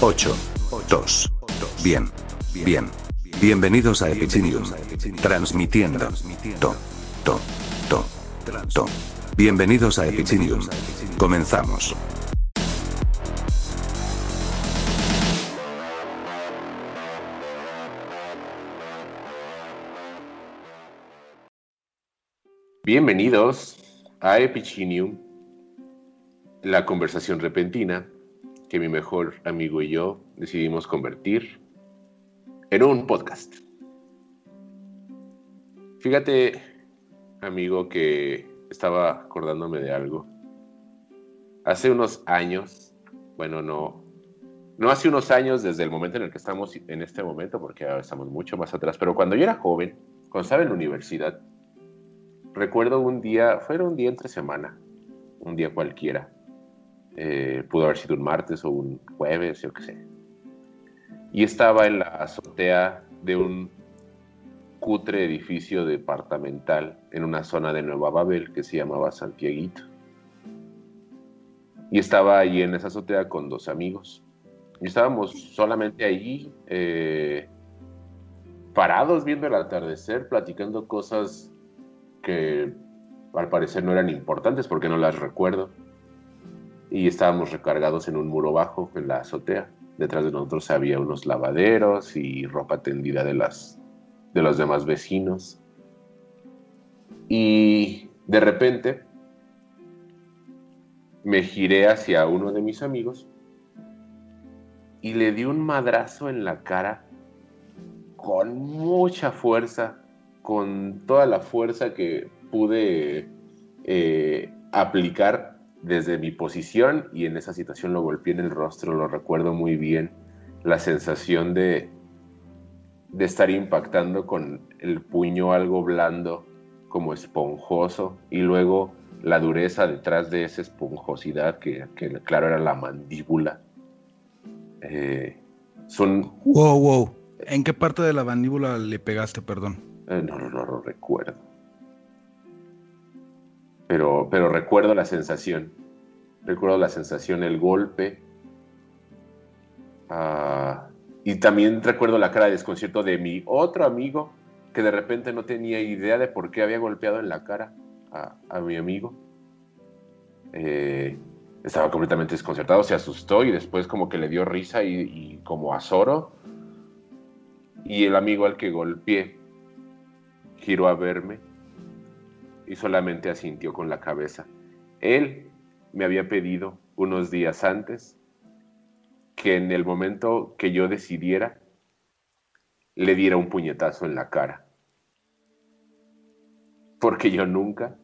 8, 2. Bien, bien. Bienvenidos a Epicinium. Transmitiendo. To, to, to, to. Bienvenidos a Epicinium. Comenzamos. Bienvenidos a Epicinium, la conversación repentina que mi mejor amigo y yo decidimos convertir en un podcast. Fíjate, amigo, que estaba acordándome de algo. Hace unos años, bueno, no, no hace unos años desde el momento en el que estamos en este momento, porque ahora estamos mucho más atrás, pero cuando yo era joven, cuando estaba en la universidad, recuerdo un día, fue un día entre semana, un día cualquiera. Eh, pudo haber sido un martes o un jueves, yo qué sé. Y estaba en la azotea de un cutre edificio departamental en una zona de Nueva Babel que se llamaba Santiaguito. Y estaba ahí en esa azotea con dos amigos. Y estábamos solamente ahí, eh, parados viendo el atardecer, platicando cosas que al parecer no eran importantes porque no las recuerdo. Y estábamos recargados en un muro bajo en la azotea. Detrás de nosotros había unos lavaderos y ropa tendida de, las, de los demás vecinos. Y de repente me giré hacia uno de mis amigos y le di un madrazo en la cara con mucha fuerza con toda la fuerza que pude eh, aplicar desde mi posición y en esa situación lo golpeé en el rostro, lo recuerdo muy bien, la sensación de, de estar impactando con el puño algo blando, como esponjoso, y luego la dureza detrás de esa esponjosidad, que, que claro era la mandíbula. Eh, son... Wow, wow. ¿En qué parte de la mandíbula le pegaste, perdón? Eh, no, no, no lo recuerdo. Pero, pero recuerdo la sensación. Recuerdo la sensación, el golpe. Ah, y también recuerdo la cara de desconcierto de mi otro amigo que de repente no tenía idea de por qué había golpeado en la cara a, mi amigo. Eh, estaba completamente desconcertado, se asustó y después como que le dio risa y, y como azoro. Y el amigo al que golpeé giró a verme y solamente asintió con la cabeza. Él me había pedido unos días antes que en el momento que yo decidiera le diera un puñetazo en la cara. Porque yo nunca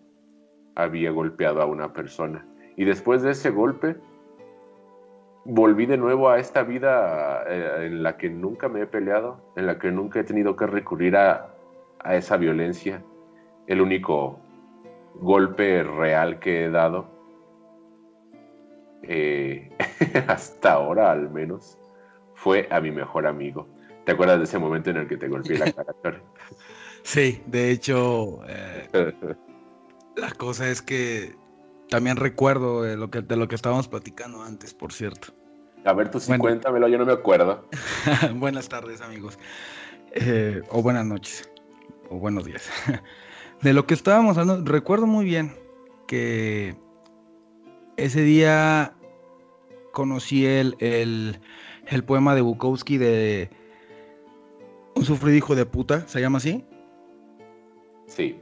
había golpeado a una persona. Y después de ese golpe, volví de nuevo a esta vida eh, en la que nunca me he peleado, en la que nunca he tenido que recurrir a, a esa violencia. El único golpe real que he dado, eh, hasta ahora al menos, fue a mi mejor amigo. ¿Te acuerdas de ese momento en el que te golpeé la cara? Sí, de hecho, eh, la cosa es que también recuerdo de lo que, de lo que estábamos platicando antes, por cierto. A ver, tú sí Bueno. cuéntamelo, yo no me acuerdo. buenas tardes, amigos. Eh, o buenas noches. O buenos días. De lo que estábamos hablando, recuerdo muy bien que ese día conocí el, el, el poema de Bukowski de Un sufrido hijo de puta, ¿se llama así? Sí,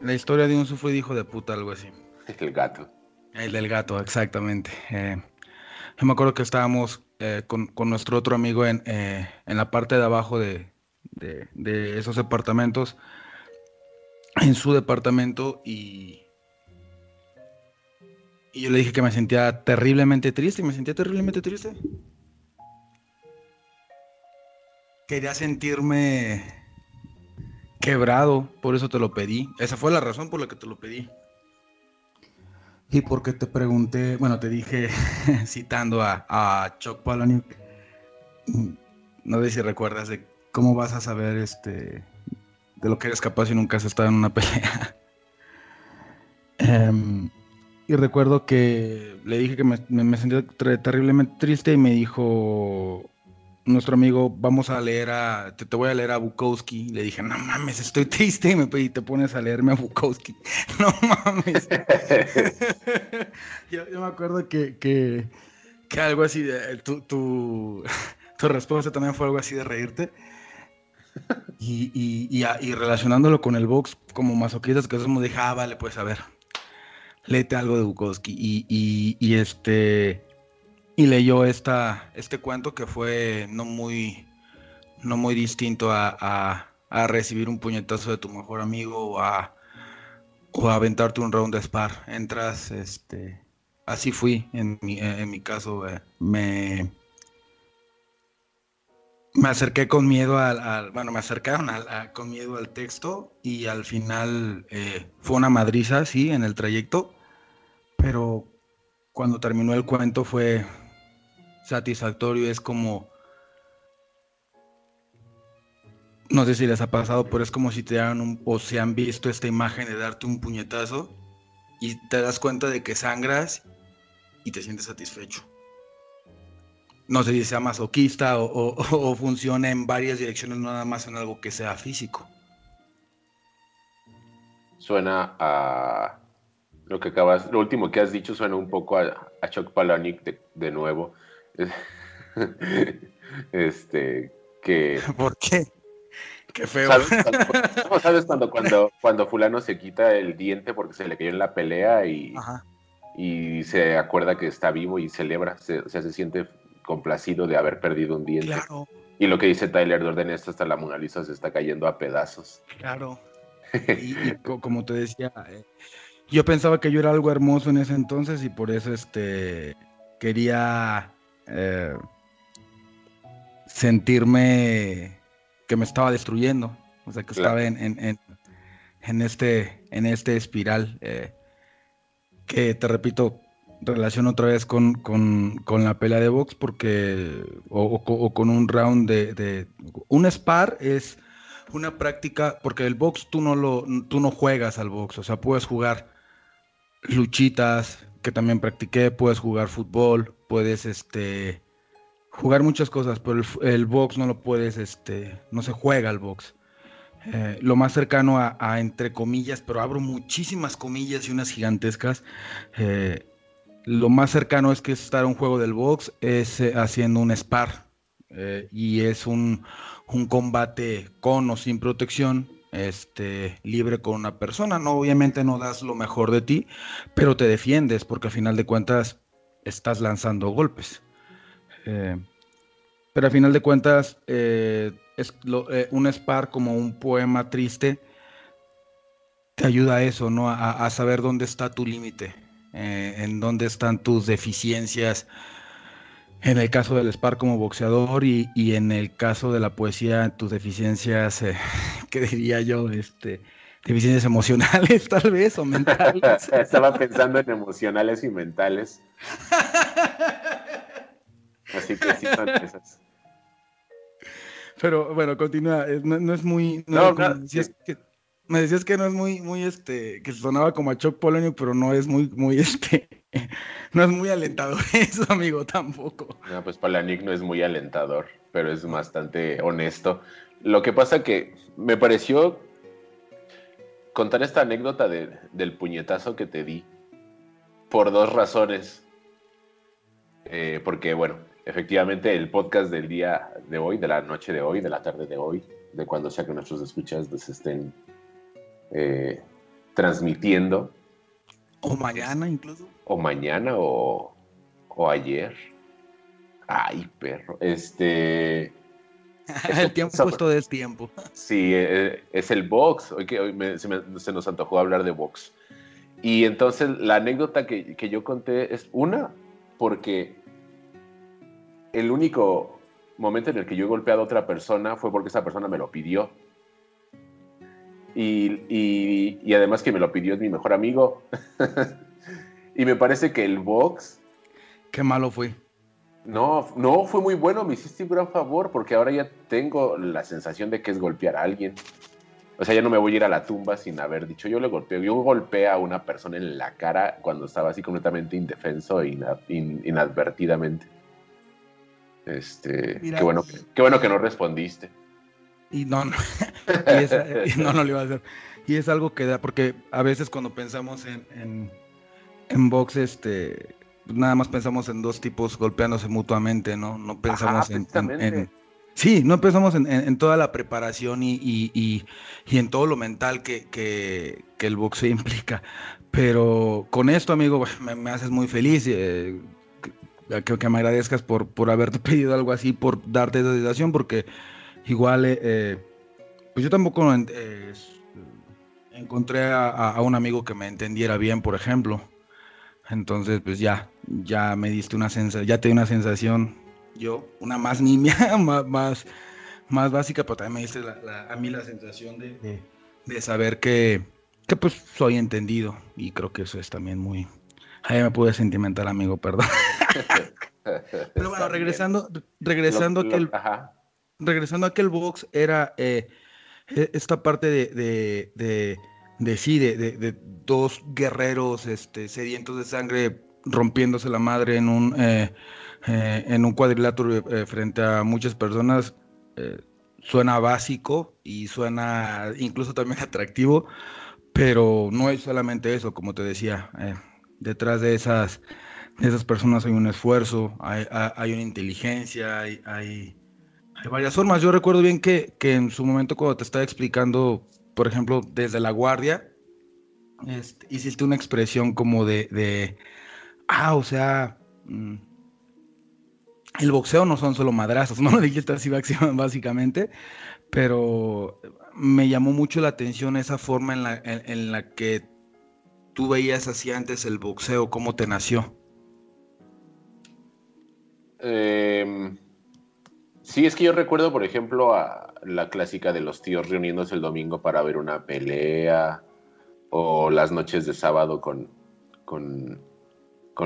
La historia de un sufrido hijo de puta, algo así. el gato. El del gato, exactamente. Eh, yo me acuerdo que estábamos eh, con, con nuestro otro amigo en, eh, en la parte de abajo de, de- de esos departamentos, en su departamento y, y yo le dije que me sentía terriblemente triste y me sentía terriblemente triste. Quería sentirme quebrado, por eso te lo pedí. Esa fue la razón por la que te lo pedí. Y porque te pregunté, bueno, te dije, citando a, a Chuck Palahniuk, no sé si recuerdas de cómo vas a saber este de lo que eres capaz si nunca has estado en una pelea. Em, y recuerdo que le dije que me, me sentía terriblemente triste y me dijo, nuestro amigo, vamos a leer a, te, voy a leer a Bukowski. Le dije, no mames, estoy triste y, me, te pones a leerme a Bukowski. No mames. yo, me acuerdo que, que, que algo así, de, tu, tu, tu, respuesta también fue algo así de reírte. Y, y, y, relacionándolo con el box, como masoquistas que somos, dije, ah, vale, pues a ver, léete algo de Bukowski. Y, este y leyó esta, este cuento que fue no muy, no muy distinto a, recibir un puñetazo de tu mejor amigo o a, o aventarte un round de spar. Entras, este, así fui en mi, en mi caso, eh, me, me acerqué con miedo al, bueno, me acercaron con miedo al texto y al final eh, fue una madriza, sí, en el trayecto, pero cuando terminó el cuento fue, satisfactorio, es como... No sé si les ha pasado, pero es como si te dan un, o se han visto esta imagen de darte un puñetazo y te das cuenta de que sangras y te sientes satisfecho. No sé si sea masoquista o, o, o funciona en varias direcciones, no nada más en algo que sea físico. Suena a lo que acabas, lo último que has dicho suena un poco a, a Chuck Palahniuk de, de nuevo. este, que... ¿Por qué? Qué feo. ¿Sabes, cuando, cuando, cuando, fulano se quita el diente porque se le cayó en la pelea y, y se acuerda que está vivo y celebra, se, o sea, se siente complacido de haber perdido un diente? Claro. Y lo que dice Tyler Durden es hasta la Mona Lisa se está cayendo a pedazos. Claro. Y, como te decía, eh, yo pensaba que yo era algo hermoso en ese entonces y por eso este quería eh, sentirme que me estaba destruyendo, o sea, que estaba en, en, este, en este espiral eh, que, te repito, relaciono otra vez con, la pelea de box porque, o, con un round de, Un spar es una práctica, porque el box tú no, lo, tú no juegas al box, o sea, puedes jugar luchitas, que también practiqué, puedes jugar fútbol, puedes este jugar muchas cosas, pero el, box no lo puedes, este, no se juega al box. Eh, lo más cercano a, entre comillas, pero abro muchísimas comillas y unas gigantescas. Eh, lo más cercano es que estar un juego del box es eh, haciendo un spar y es un, un, combate con o sin protección este, libre con una persona. No, obviamente no das lo mejor de ti, pero te defiendes porque al final de cuentas estás lanzando golpes. Eh, pero al final de cuentas, eh, es eh, un spar como un poema triste te ayuda a eso, ¿no? A, saber dónde está tu límite, en dónde están tus deficiencias en el caso del Spar como boxeador y, en el caso de la poesía, tus deficiencias, eh, ¿qué diría yo? Este, deficiencias emocionales tal vez o mentales. Estaba pensando en emocionales y mentales. Así que sí son esas. Pero bueno, continúa. No, es muy. No, que, me decías que no es muy, muy, este, que sonaba como a Chuck Polonio, pero no es muy, muy, este, no es muy alentador eso, amigo, tampoco. No, pues Palanic no es muy alentador, pero es bastante honesto. Lo que pasa que me pareció contar esta anécdota del puñetazo que te di por dos razones. Eh, porque, bueno, efectivamente el podcast del día de hoy, de la noche de hoy, de la tarde de hoy, de cuando sea que nuestros escuchas estén eh, transmitiendo. O mañana incluso. O mañana o, o ayer. Ay, perro. Este. el tiempo de tiempo. Sí, eh, es el box. Hoy, que hoy se, nos antojó hablar de box. Y entonces la anécdota que, que, yo conté es una, porque el único momento en el que yo he golpeado a otra persona fue porque esa persona me lo pidió. Y, y, y además que me lo pidió mi mejor amigo. y me parece que el box... Qué malo fue. No, no, fue muy bueno, me hiciste un gran favor porque ahora ya tengo la sensación de que es golpear a alguien. O sea, ya no me voy a ir a la tumba sin haber dicho yo le golpeo. Yo golpeé a una persona en la cara cuando estaba así completamente indefenso e inadvertidamente. Este, qué bueno, qué bueno que no respondiste. Y no, no, y no, no le iba a hacer. Y es algo que da, porque a veces cuando pensamos en, en, en box, este, nada más pensamos en dos tipos golpeándose mutuamente, ¿no? No pensamos en, Sí, no pensamos en, toda la preparación y, y, en todo lo mental que, que, el boxeo implica. Pero con esto, amigo, me, haces muy feliz. Eh, que, que, me agradezcas por, por haberte pedido algo así, por darte esa sensación, porque igual, eh, eh, pues yo tampoco encontré a, un amigo que me entendiera bien, por ejemplo. Entonces, pues ya, ya me diste una sensación, ya te di una sensación, yo, una más nimia, más, más, básica, pero también me diste a mí la sensación de, saber que, que, pues soy entendido y creo que eso es también muy... Ahí me pude sentimental, amigo, perdón. pero bueno, regresando, regresando a aquel... Regresando a aquel box, era eh, esta parte de de sí, de, dos guerreros este, sedientos de sangre rompiéndose la madre en un, eh, eh, en un cuadrilátero eh, frente a muchas personas, suena básico y suena incluso también atractivo, pero no es solamente eso, como te decía, detrás de esas, de esas personas hay un esfuerzo, hay, hay una inteligencia, hay, varias formas. Yo recuerdo bien que, que en su momento cuando te estaba explicando por ejemplo, desde la guardia, este, hiciste una expresión como de, ah, o sea, mm, el boxeo no son solo madrazos, no lo dijiste así básicamente, pero me llamó mucho la atención esa forma en la, en, la que tú veías así antes el boxeo, cómo te nació. Eh, Sí, es que yo recuerdo, por ejemplo, a la clásica de los tíos reuniéndose el domingo para ver una pelea, o las noches de sábado con, con,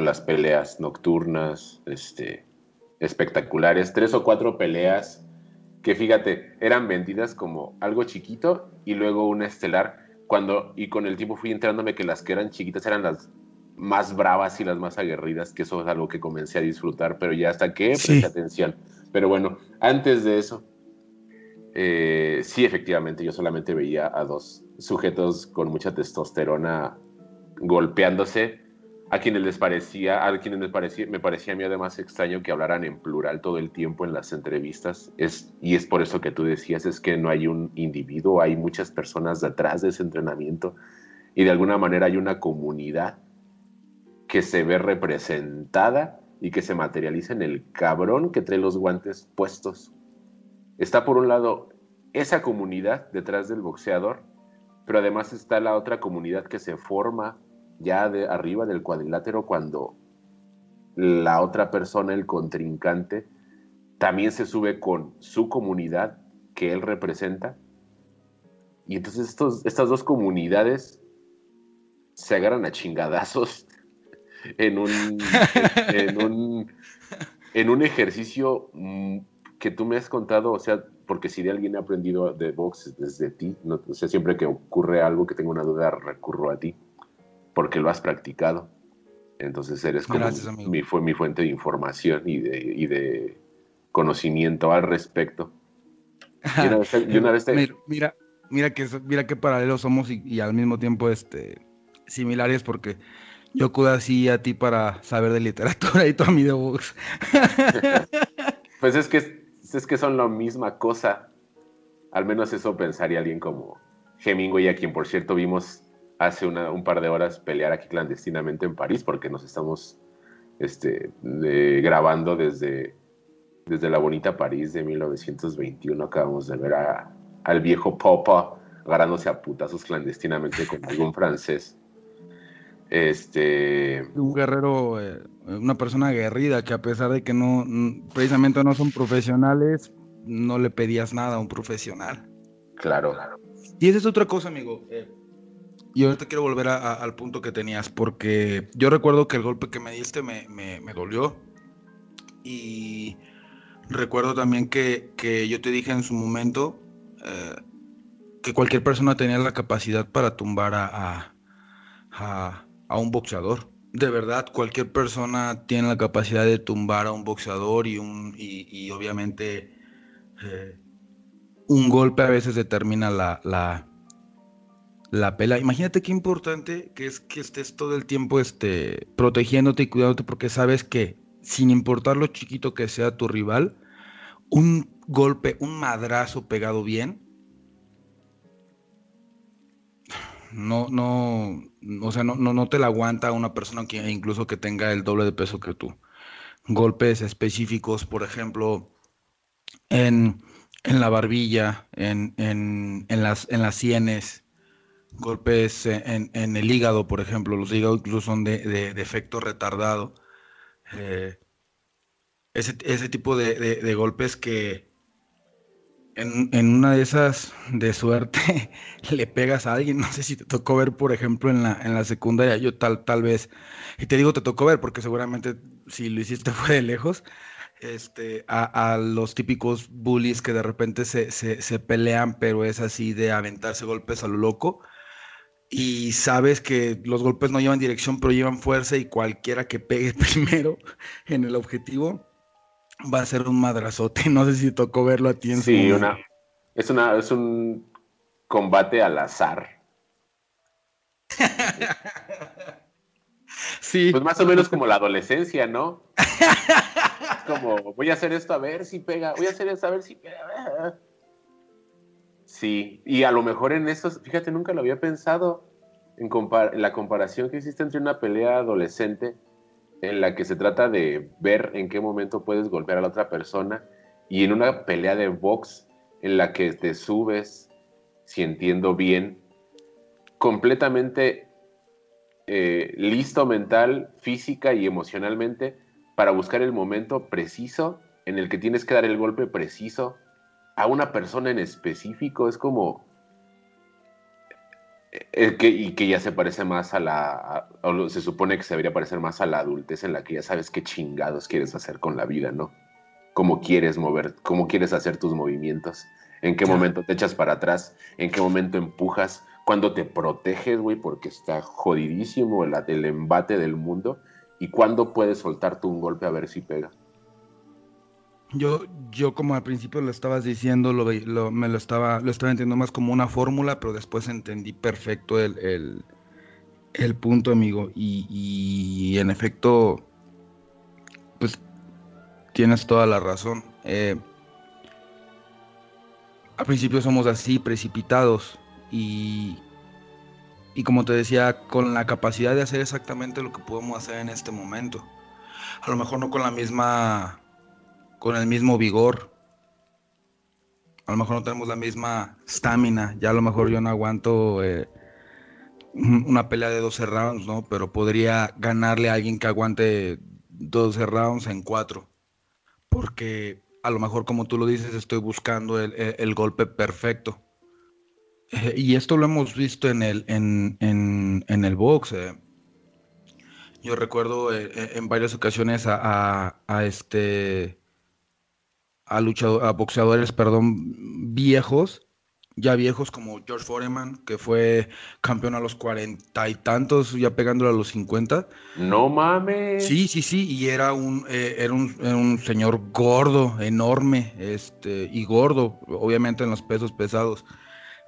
las peleas nocturnas, este, espectaculares, tres o cuatro peleas que fíjate, eran vendidas como algo chiquito y luego una estelar, cuando, y con el tiempo fui entrándome que las que eran chiquitas eran las más bravas y las más aguerridas, que eso es algo que comencé a disfrutar, pero ya hasta que presté atención pero bueno, antes de eso, eh, sí, efectivamente, yo solamente veía a dos sujetos con mucha testosterona golpeándose, a quienes les parecía, a quienes les parecía, me parecía a mí además extraño que hablaran en plural todo el tiempo en las entrevistas, es, y es por eso que tú decías, es que no hay un individuo, hay muchas personas detrás de ese entrenamiento, y de alguna manera hay una comunidad que se ve representada y que se materializa en el cabrón que trae los guantes puestos. Está por un lado esa comunidad detrás del boxeador, pero además está la otra comunidad que se forma ya de arriba del cuadrilátero cuando la otra persona, el contrincante, también se sube con su comunidad que él representa. Y entonces estas dos comunidades se agarran a chingadazos en un, en, un, en un ejercicio mm, que tú me has contado, o sea, porque si de alguien he aprendido de box desde ti, no, o sea, siempre que ocurre algo que tengo una duda, recurro a ti, porque lo has practicado. Entonces eres como mi, fue mi fuente de información y de, y de conocimiento al respecto. mira, mira, que, mira qué paralelos somos y, y, al mismo tiempo este, similares porque yo acudo así a ti para saber de literatura y tú a mí de box. pues es que, es que son la misma cosa. Al menos eso pensaría alguien como Hemingway, a quien por cierto vimos hace un par de horas pelear aquí clandestinamente en París, porque nos estamos este, grabando desde, desde la bonita París de 1921. Acabamos de ver al viejo Popa agarrándose a putazos clandestinamente con algún francés. Este. Un guerrero, eh, una persona aguerrida que a pesar de que no, precisamente no son profesionales, no le pedías nada a un profesional. Claro, claro. Y esa es otra cosa, amigo. Eh, y ahorita quiero volver al punto que tenías, porque yo recuerdo que el golpe que me diste me, me, dolió. Y recuerdo también que, que, yo te dije en su momento eh, que cualquier persona tenía la capacidad para tumbar a, a, a, un boxeador. De verdad, cualquier persona tiene la capacidad de tumbar a un boxeador y, un, y, obviamente eh, un golpe a veces determina la, la, la pela. Imagínate qué importante que es que estés todo el tiempo este, protegiéndote y cuidándote porque sabes que sin importar lo chiquito que sea tu rival, un golpe, un madrazo pegado bien, no, no, o sea, no, no, no te la aguanta una persona que incluso que tenga el doble de peso que tú. Golpes específicos, por ejemplo, en en la barbilla, en, en, en, las, en las sienes, golpes en, en, el hígado, por ejemplo. Los hígados incluso son de, de, efecto retardado. Eh, ese, ese, tipo de, de golpes que en, en, una de esas de suerte le pegas a alguien. No sé si te tocó ver, por ejemplo, en la, en la secundaria. Yo tal, tal vez, y te digo te tocó ver porque seguramente si lo hiciste fue de lejos este, a, los típicos bullies que de repente se, pelean, pero es así de aventarse golpes a lo loco. Y sabes que los golpes no llevan dirección, pero llevan fuerza y cualquiera que pegue primero en el objetivo va a ser un madrazote. No sé si tocó verlo a ti en Sí, una, es, una, es un combate al azar. sí. Pues más o menos como la adolescencia, ¿no? como, voy a hacer esto a ver si pega, voy a hacer esto a ver si pega. Sí, y a lo mejor en eso, fíjate, nunca lo había pensado, en, la comparación que existe entre una pelea adolescente, en la que se trata de ver en qué momento puedes golpear a la otra persona, y en una pelea de box, en la que te subes, si entiendo bien, completamente eh, listo mental, física y emocionalmente para buscar el momento preciso en el que tienes que dar el golpe preciso a una persona en específico. Es como... Que, y que ya se parece más a la... o se supone que se debería parecer más a la adultez en la que ya sabes qué chingados quieres hacer con la vida, ¿no? Cómo quieres mover, cómo quieres hacer tus movimientos, en qué momento te echas para atrás, en qué momento empujas, cuando te proteges, güey, porque está jodidísimo el, el embate del mundo y cuándo puedes soltarte un golpe a ver si pega. Yo, yo como al principio lo estabas diciendo, lo, me lo estaba, lo estaba entendiendo más como una fórmula, pero después entendí perfecto el, el, punto, amigo. Y, y, en efecto, pues tienes toda la razón. Eh, al principio somos así, precipitados, y, y como te decía, con la capacidad de hacer exactamente lo que podemos hacer en este momento. A lo mejor no con la misma, con el mismo vigor. A lo mejor no tenemos la misma estamina. Ya a lo mejor yo no aguanto eh, una pelea de 12 rounds, ¿no? Pero podría ganarle a alguien que aguante 12 rounds en 4. Porque a lo mejor, como tú lo dices, estoy buscando el golpe perfecto. Eh, y esto lo hemos visto en el, en, en, el box. Eh. Yo recuerdo en varias ocasiones a, a, este a luchador, a boxeadores, perdón, viejos, ya viejos como George Foreman, que fue campeón a los cuarenta y tantos, ya pegándolo a los cincuenta. No mames. Sí, sí, sí, y era un, era un, era un señor gordo, enorme, este, y gordo, obviamente en los pesos pesados.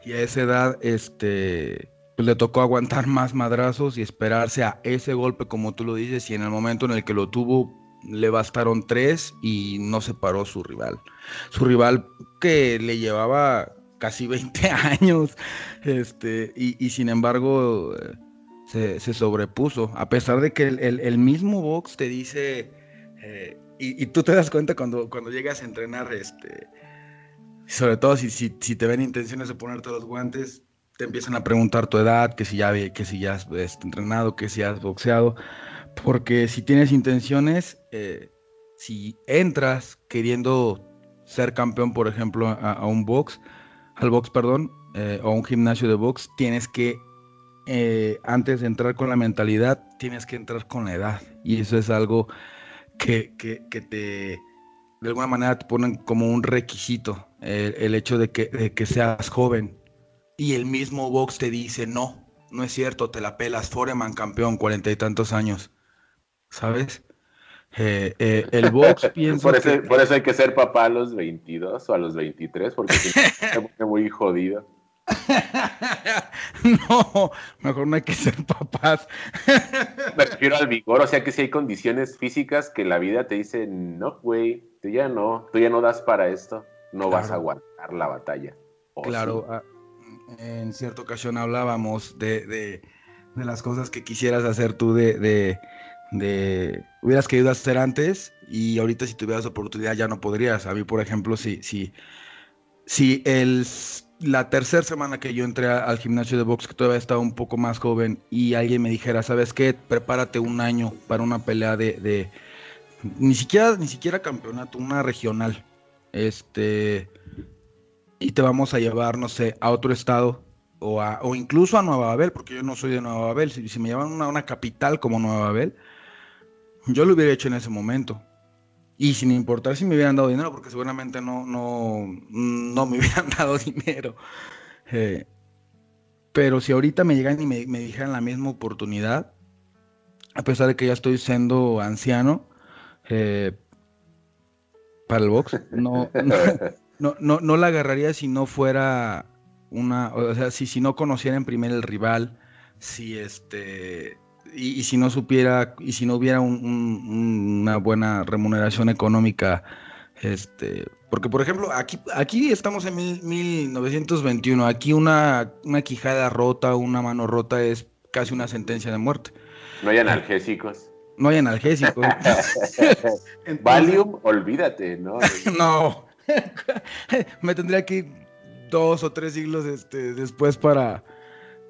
Y a esa edad, este, pues le tocó aguantar más madrazos y esperarse a ese golpe, como tú lo dices, y en el momento en el que lo tuvo, le bastaron tres y no se paró su rival. Su rival que le llevaba casi 20 años, este, y, sin embargo se, sobrepuso, a pesar de que el, mismo box te dice, eh, y, y, tú te das cuenta cuando, cuando llegas a entrenar, este, sobre todo si, si, si, te ven intenciones de ponerte los guantes, te empiezan a preguntar tu edad, que si ya, que si ya has este, entrenado, que si has boxeado. Porque si tienes intenciones, eh, si entras queriendo ser campeón, por ejemplo, a, un box, al box, perdón, eh, o a un gimnasio de box, tienes que, eh, antes de entrar con la mentalidad, tienes que entrar con la edad. Y eso es algo que, que, que te, de alguna manera, te ponen como un requisito, el hecho de que, de que seas joven. Y el mismo box te dice, no, no es cierto, te la pelas, Foreman campeón, cuarenta y tantos años. ¿Sabes? Eh, eh, el box pienso por, eso, por eso hay que ser papá a los 22 o a los 23, porque se pone muy jodido. no, mejor no hay que ser papás. Me refiero al vigor, o sea que si hay condiciones físicas que la vida te dice, no, güey, tú ya no, tú ya no das para esto, no vas a aguantar la batalla. claro, ah, en cierta ocasión hablábamos de, de, las cosas que quisieras hacer tú de de hubieras querido hacer antes y ahorita si tuvieras oportunidad ya no podrías. A mí, por ejemplo, si, si, si el, la tercera semana que yo entré al gimnasio de box, que todavía estaba un poco más joven, y alguien me dijera, ¿sabes qué? Prepárate un año para una pelea de, de ni siquiera, ni siquiera campeonato, una regional. Este, y te vamos a llevar, no sé, a otro estado o, a, o incluso a Nueva Babel, porque yo no soy de Nueva Babel. Si, si me llevan a una capital como Nueva Babel, yo lo hubiera hecho en ese momento. Y sin importar si me hubieran dado dinero, porque seguramente no, no, no me hubieran dado dinero. Eh, pero si ahorita me llegan y me, me, dijeran la misma oportunidad, a pesar de que ya estoy siendo anciano, eh, para el box, no, no, no, no, la agarraría si no fuera una, o sea, si, si no conociera en primer el rival, si este, y, si no supiera, y si no hubiera una buena remuneración económica, este, porque por ejemplo, aquí, aquí estamos en 1921, aquí una, una quijada rota, una mano rota es casi una sentencia de muerte. No hay analgésicos. No hay analgésicos. Valium, olvídate, ¿no? no. Me tendría que ir dos o tres siglos este, después para,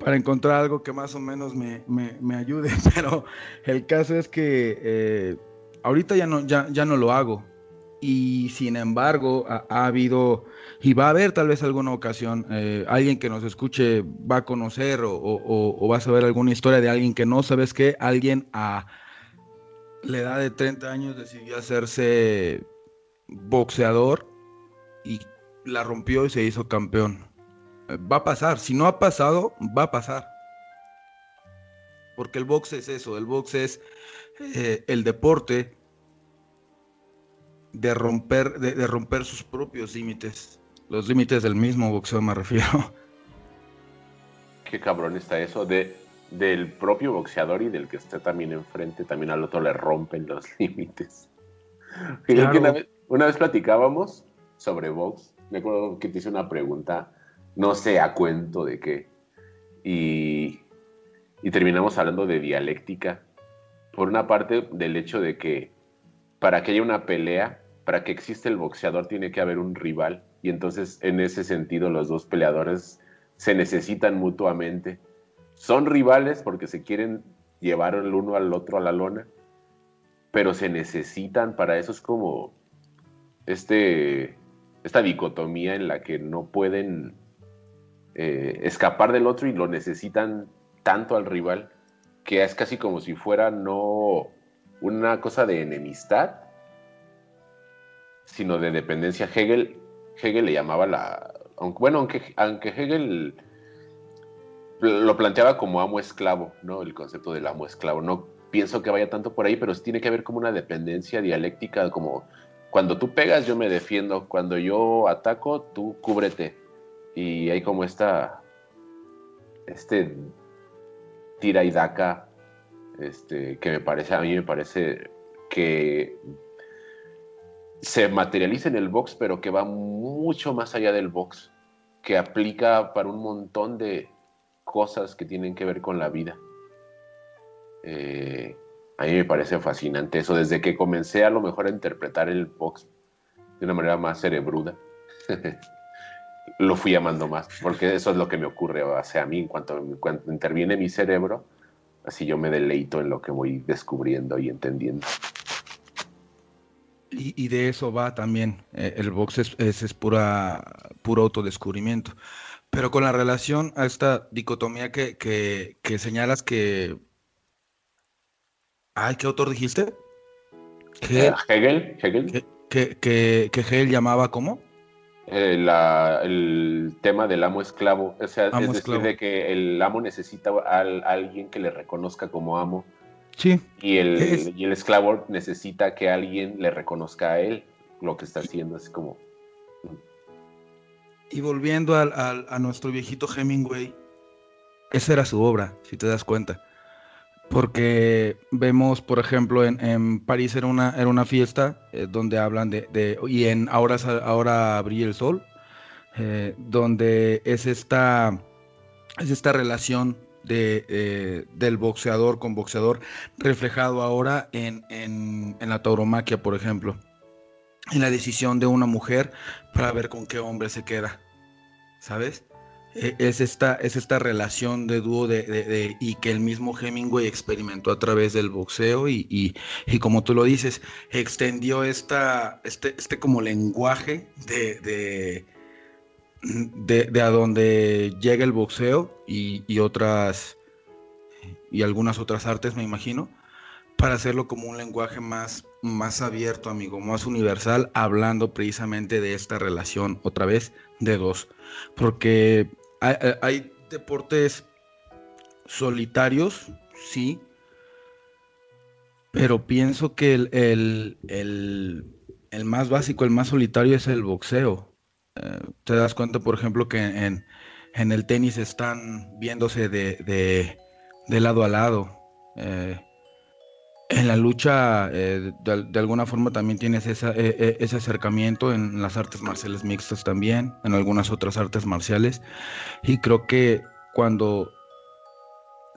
para encontrar algo que más o menos me, ayude, pero el caso es que eh, ahorita ya no, ya, ya no lo hago. Y sin embargo, ha, habido y va a haber tal vez alguna ocasión, eh, alguien que nos escuche va a conocer o, o, va a saber alguna historia de alguien que no sabes qué, alguien a la edad de 30 años decidió hacerse boxeador y la rompió y se hizo campeón va a pasar. Si no ha pasado, va a pasar. Porque el box es eso, el box es eh, el deporte de romper, de, romper sus propios límites. Los límites del mismo boxeo me refiero. Qué cabrón está eso de del propio boxeador y del que está también enfrente, también al otro le rompen los límites. Una, vez, una vez platicábamos sobre box, me acuerdo que te hice una pregunta no sé a cuento de qué. Y, terminamos hablando de dialéctica. Por una parte, del hecho de que para que haya una pelea, para que exista el boxeador, tiene que haber un rival. Y entonces, en ese sentido, los dos peleadores se necesitan mutuamente. Son rivales porque se quieren llevar el uno al otro a la lona, pero se necesitan para eso. Es como este, esta dicotomía en la que no pueden eh, escapar del otro y lo necesitan tanto al rival que es casi como si fuera no una cosa de enemistad, sino de dependencia. Hegel, Hegel le llamaba la... Bueno, aunque, aunque Hegel lo planteaba como amo-esclavo, ¿no? El concepto del amo-esclavo. No pienso que vaya tanto por ahí, pero tiene que haber como una dependencia dialéctica, como cuando tú pegas yo me defiendo, cuando yo ataco tú cúbrete. Y hay como esta, este tira y daca, este, que me parece, a mí me parece que se materializa en el box, pero que va mucho más allá del box, que aplica para un montón de cosas que tienen que ver con la vida. Eh, a mí me parece fascinante eso, desde que comencé a lo mejor a interpretar el box de una manera más cerebruda. lo fui amando más, porque eso es lo que me ocurre hacia mí. En cuanto, interviene mi cerebro, así yo me deleito en lo que voy descubriendo y entendiendo. Y, de eso va también. Eh, el box es, es, pura, puro autodescubrimiento. Pero con la relación a esta dicotomía que, que, señalas que... Ay, ¿qué autor dijiste? Eh, Hegel. Hegel. Que, que, Hegel llamaba ¿cómo? Eh, el tema del amo esclavo. O sea, es decir, de que el amo necesita a, alguien que le reconozca como amo. Sí. Y el, y el esclavo necesita que alguien le reconozca a él lo que está haciendo. Es como. Y volviendo al, a nuestro viejito Hemingway, esa era su obra, si te das cuenta. Porque vemos, por ejemplo, en, París era una, era una fiesta eh, donde hablan de, y en Ahora, ahora brilla el sol, eh, donde es esta, es esta relación de, eh, del boxeador con boxeador reflejado ahora en, en, en la tauromaquia, por ejemplo en la decisión de una mujer para ver con qué hombre se queda, ¿sabes? E, es esta, es esta relación de dúo de, y que el mismo Hemingway experimentó a través del boxeo y, como tú lo dices, extendió esta, este, este como lenguaje de, de, a donde llega el boxeo y, y otras y algunas otras artes, me imagino, para hacerlo como un lenguaje más, más abierto, amigo, más universal, hablando precisamente de esta relación, otra vez, de dos. Porque hay, deportes solitarios, sí, pero pienso que el, el, más básico, el más solitario es el boxeo. Eh, te das cuenta, por ejemplo, que en, en el tenis están viéndose de, de, de lado a lado. Eh, en la lucha, eh, de, alguna forma también tienes e, e, ese acercamiento en las artes marciales mixtas también, en algunas otras artes marciales. Y creo que cuando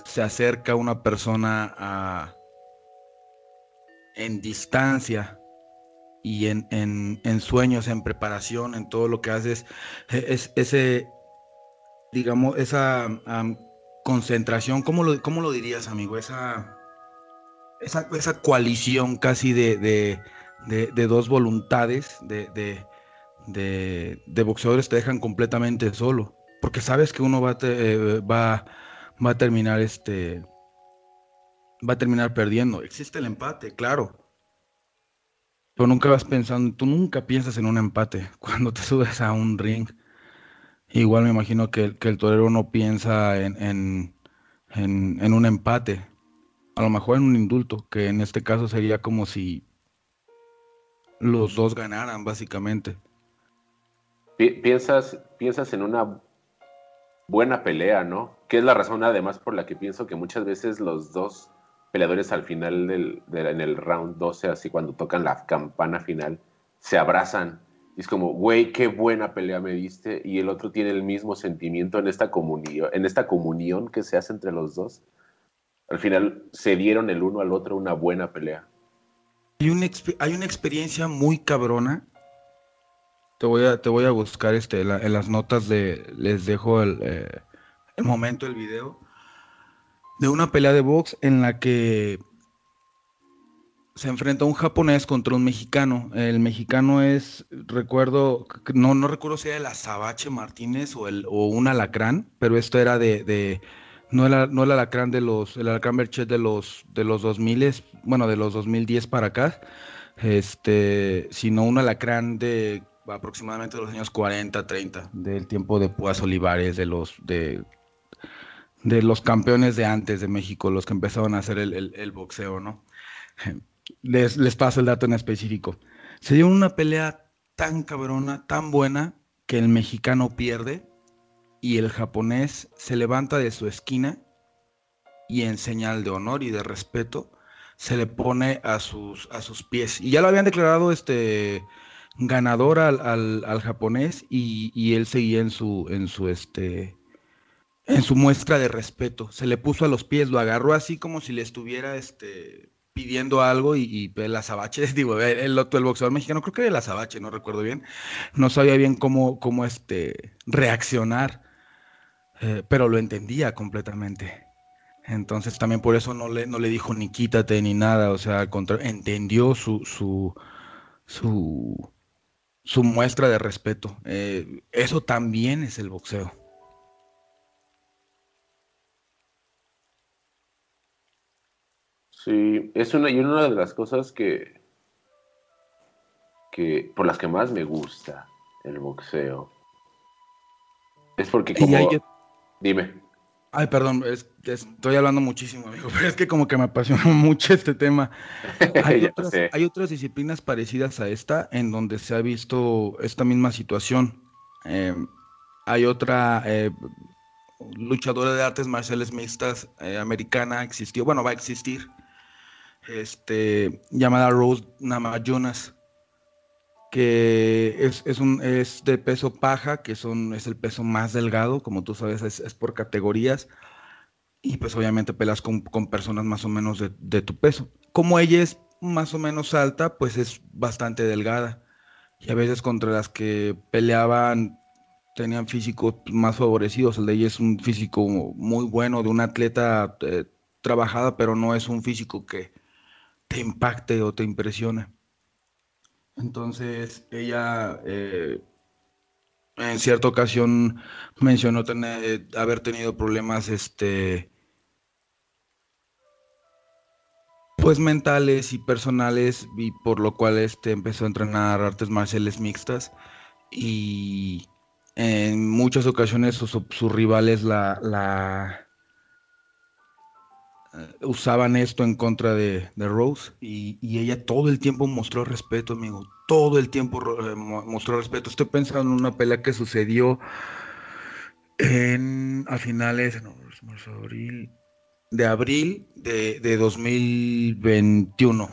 se acerca una persona a, en distancia y en, sueños, en preparación, en todo lo que haces, e, es, ese, digamos, esa concentración, ¿cómo lo, ¿cómo lo dirías, amigo? Esa esa, esa coalición casi de, de, dos voluntades de, de, boxeadores te dejan completamente solo. Porque sabes que uno va, eh, va, va a terminar este. Va a terminar perdiendo. Existe el empate, claro. Pero nunca vas pensando, tú nunca piensas en un empate cuando te subes a un ring. Igual me imagino que, que el torero no piensa en, en, en un empate a lo mejor en un indulto, que en este caso sería como si los dos ganaran, básicamente. Piensas, piensas en una buena pelea, ¿no? Que es la razón además por la que pienso que muchas veces los dos peleadores al final del, en el round 12, así cuando tocan la campana final, se abrazan. Y es como, güey, qué buena pelea me diste. Y el otro tiene el mismo sentimiento en esta comunión, en esta comunión que se hace entre los dos al final se dieron el uno al otro una buena pelea. Hay una, hay una experiencia muy cabrona. Te voy a, te voy a buscar este, en las notas de. Les dejo el, eh, el momento del video. De una pelea de box en la que se enfrenta un japonés contra un mexicano. El mexicano es, recuerdo, no, no recuerdo si era el Azabache Martínez o, el, o un alacrán, pero esto era de no el, no el alacrán de los, el alacrán Berchet de los, de los 2000, bueno, de los 2010 para acá, este, sino un alacrán de aproximadamente los años 40, 30, del tiempo de Púas Olivares, de los, de, de los campeones de antes de México, los que empezaron a hacer el, boxeo, ¿no? Les, les paso el dato en específico. Se dio una pelea tan cabrona, tan buena, que el mexicano pierde y el japonés se levanta de su esquina y en señal de honor y de respeto se le pone a sus, a sus pies. Y ya lo habían declarado este ganador al, japonés y, él seguía en su, en su este en su muestra de respeto. Se le puso a los pies, lo agarró así como si le estuviera este pidiendo algo y, y el azabache, digo, el, el, el boxeador mexicano, creo que era el azabache, no recuerdo bien, no sabía bien cómo, cómo este, reaccionar eh, pero lo entendía completamente. Entonces también por eso no le, no le dijo ni quítate ni nada, o sea, contra, entendió su, su, su, su muestra de respeto. Eh, eso también es el boxeo. Sí, es una, y una de las cosas que, que por las que más me gusta el boxeo. Es porque como... Dime. Ay, perdón, estoy hablando muchísimo, amigo, pero es que como que me apasiona mucho este tema. Hay, otras, disciplinas parecidas a esta en donde se ha visto esta misma situación. Em, hay otra eh, luchadora de artes marciales mixtas eh, americana, existió, bueno, va a existir, este, llamada Rose Namajunas, que es, es, un, es de peso paja, que son, es el peso más delgado, como tú sabes, es, por categorías, y pues obviamente pelas con, con personas más o menos de, de, tu peso. Como ella es más o menos alta, pues es bastante delgada, y a veces contra las que peleaban tenían físicos más favorecidos, el de ella es un físico muy bueno, de un atleta eh, trabajada, pero no es un físico que te impacte o te impresione. Entonces, ella eh, en cierta ocasión mencionó tener, haber tenido problemas, este, pues mentales y personales, y por lo cual este, empezó a entrenar artes marciales mixtas. Y en muchas ocasiones sus, rivales la, usaban esto en contra de, Rose y, ella todo el tiempo mostró respeto, amigo. Todo el tiempo eh, mostró respeto. Estoy pensando en una pelea que sucedió en, a finales de abril de, de 2021.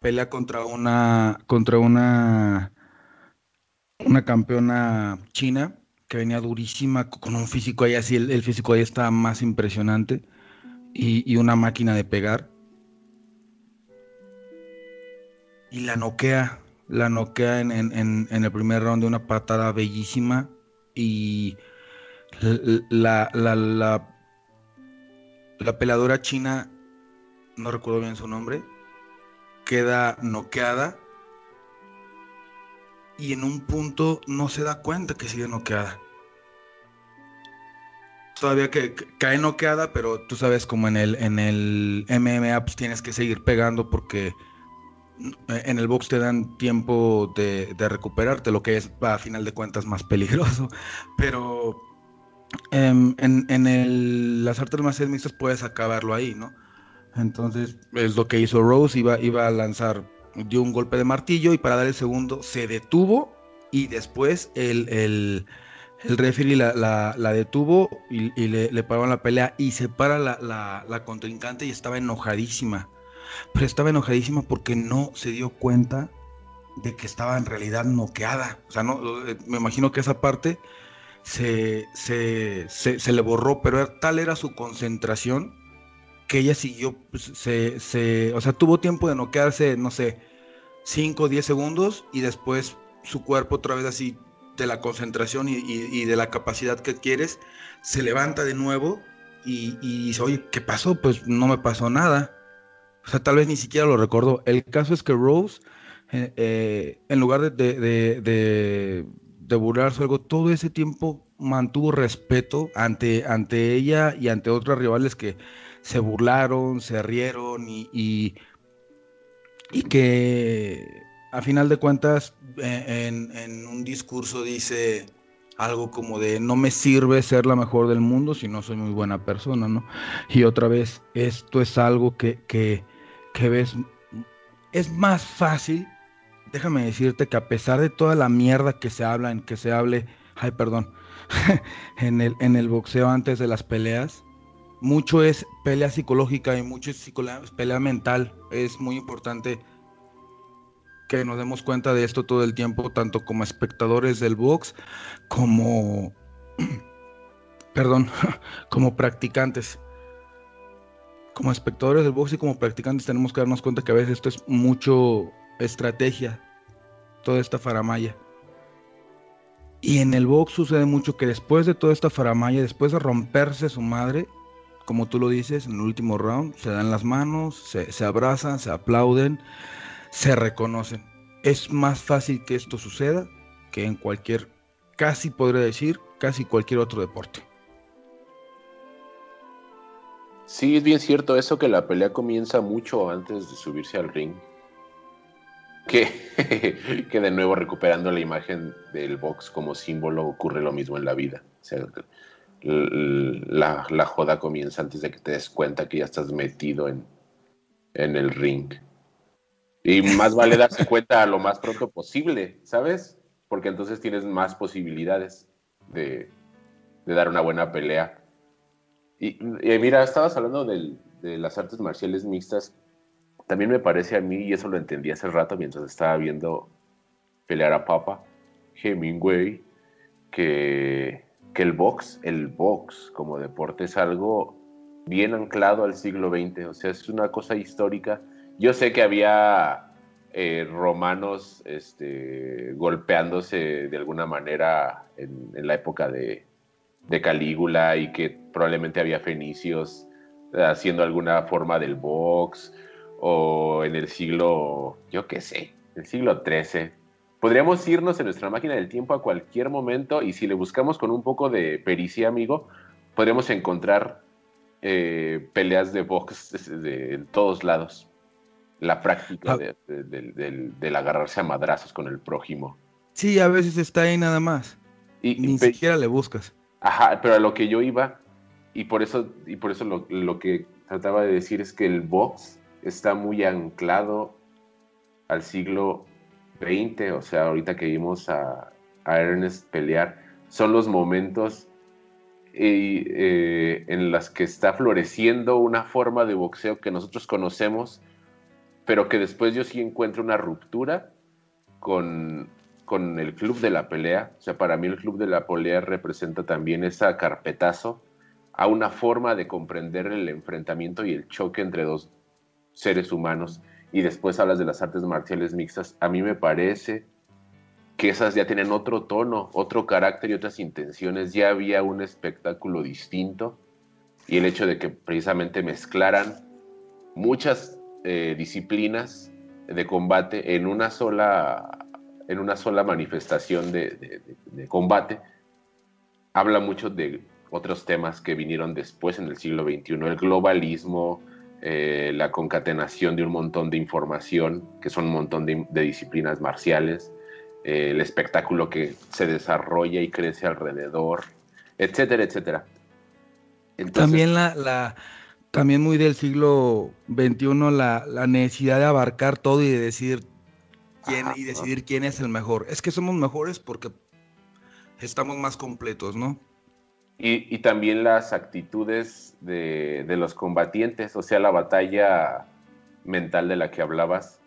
Pelea contra una, contra una, una campeona china que venía durísima, con un físico ahí así, el, el físico ahí está más impresionante y, una máquina de pegar. Y la noquea, la noquea en, el primer round de una patada bellísima. Y la, la, la, la peladora china, no recuerdo bien su nombre, queda noqueada. Y en un punto no se da cuenta que sigue noqueada todavía que, cae noqueada, pero tú sabes como en el, en el MMA pues tienes que seguir pegando porque en el box te dan tiempo de, recuperarte, lo que es a final de cuentas más peligroso. Pero em, en, en el, las artes marciales mixtas puedes acabarlo ahí, ¿no? Entonces es lo que hizo Rose, iba, iba a lanzar, dio un golpe de martillo y para dar el segundo se detuvo y después el el referee la, la, detuvo y, le, le pararon la pelea y se para la, la, contrincante y estaba enojadísima. Pero estaba enojadísima porque no se dio cuenta de que estaba en realidad noqueada. O sea, no, eh, me imagino que esa parte se, se, se, le borró, pero tal era su concentración que ella siguió, pues, se, se, o sea, tuvo tiempo de noquearse, no sé, 5 o 10 segundos y después su cuerpo otra vez así de la concentración y, de la capacidad que quieres, se levanta de nuevo y, dice, oye, ¿qué pasó? Pues no me pasó nada. O sea, tal vez ni siquiera lo recordó. El caso es que Rose, eh, eh, en lugar de, de, de, de, burlarse algo, todo ese tiempo mantuvo respeto ante, ante ella y ante otras rivales que se burlaron, se rieron y, y que a final de cuentas, eh, en, un discurso dice algo como de no me sirve ser la mejor del mundo si no soy muy buena persona, ¿no? Y otra vez, esto es algo que, que, que ves, es más fácil, déjame decirte que a pesar de toda la mierda que se habla, en que se hable, ay, perdón, en, el, en el boxeo antes de las peleas, mucho es pelea psicológica y mucho es pelea mental, es muy importante que nos demos cuenta de esto todo el tiempo, tanto como espectadores del box, como, perdón, como practicantes. Como espectadores del box y como practicantes tenemos que darnos cuenta que a veces esto es mucho estrategia, toda esta faramaya. Y en el box sucede mucho que después de toda esta faramaya, después de romperse su madre, como tú lo dices, en el último round se dan las manos, se, se abrazan, se aplauden, se reconocen. Es más fácil que esto suceda que en cualquier, casi podría decir, casi cualquier otro deporte. Sí, es bien cierto eso que la pelea comienza mucho antes de subirse al ring. Que, que de nuevo recuperando la imagen del box como símbolo ocurre lo mismo en la vida. O sea, la, la, joda comienza antes de que te des cuenta que ya estás metido en, en el ring. Y más vale darse cuenta lo más pronto posible, ¿sabes? Porque entonces tienes más posibilidades de, dar una buena pelea. Y, y mira, estabas hablando de las artes marciales mixtas. También me parece a mí, y eso lo entendí hace rato mientras estaba viendo pelear a Papa Hemingway, que, que el box, el box como deporte es algo bien anclado al siglo XX, o sea, es una cosa histórica. Yo sé que había eh, romanos este, golpeándose de alguna manera en, la época de, Calígula y que probablemente había fenicios haciendo alguna forma del box o en el siglo, yo qué sé, el siglo XIII. Podríamos irnos en nuestra máquina del tiempo a cualquier momento y si le buscamos con un poco de pericia, amigo, podríamos encontrar eh, peleas de box en todos lados. La práctica Ah. de, de- del- del agarrarse a madrazos con el prójimo. Sí, a veces está ahí nada más. Y, Ni siquiera le buscas. Ajá, pero a lo que yo iba, y por eso, y por eso lo, lo que trataba de decir es que el box está muy anclado al siglo XX, o sea, ahorita que vimos a, a Ernest pelear, son los momentos eh, eh, en los que está floreciendo una forma de boxeo que nosotros conocemos, pero que después yo sí encuentro una ruptura con, con el club de la pelea. O sea, para mí el club de la pelea representa también esa carpetazo a una forma de comprender el enfrentamiento y el choque entre dos seres humanos. Y después hablas de las artes marciales mixtas. A mí me parece que esas ya tienen otro tono, otro carácter y otras intenciones. Ya había un espectáculo distinto. Y el hecho de que precisamente mezclaran muchas eh, disciplinas de combate en una sola, en una sola manifestación de, de- de- combate, habla mucho de otros temas que vinieron después en el siglo XXI, el globalismo, eh, la concatenación de un montón de información, que son un montón de, de disciplinas marciales, eh, el espectáculo que se desarrolla y crece alrededor, etcétera, etcétera. Entonces, También la, la, también muy del siglo XXI la, la necesidad de abarcar todo y de decidir quién Ajá, y decidir quién es el mejor. Es que somos mejores porque estamos más completos, ¿no? Y, y también las actitudes de, de los combatientes, o sea, la batalla mental de la que hablabas,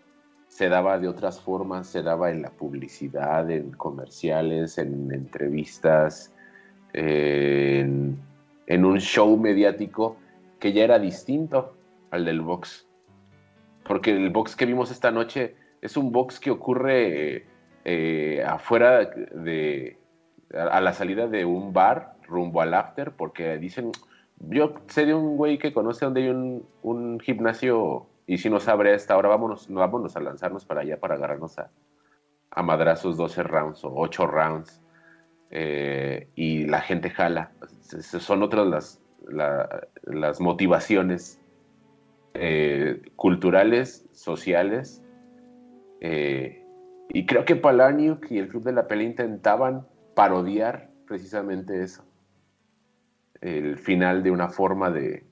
se daba de otras formas, se daba en la publicidad, en comerciales, en entrevistas, en, en un show mediático que ya era distinto al del box. Porque el box que vimos esta noche es un box que ocurre eh, afuera de, a la salida de un bar rumbo al after, porque dicen, yo sé de un güey que conoce donde hay un, gimnasio y si no sabe a esta hora, vámonos, vámonos a lanzarnos para allá para agarrarnos a, a madrazos 12 rounds o 8 rounds. eh, y la gente jala. Son otras las, la- las motivaciones eh, culturales, sociales. eh, y creo que Palaniuk y el Club de la Pelea intentaban parodiar precisamente eso. El final de una forma de,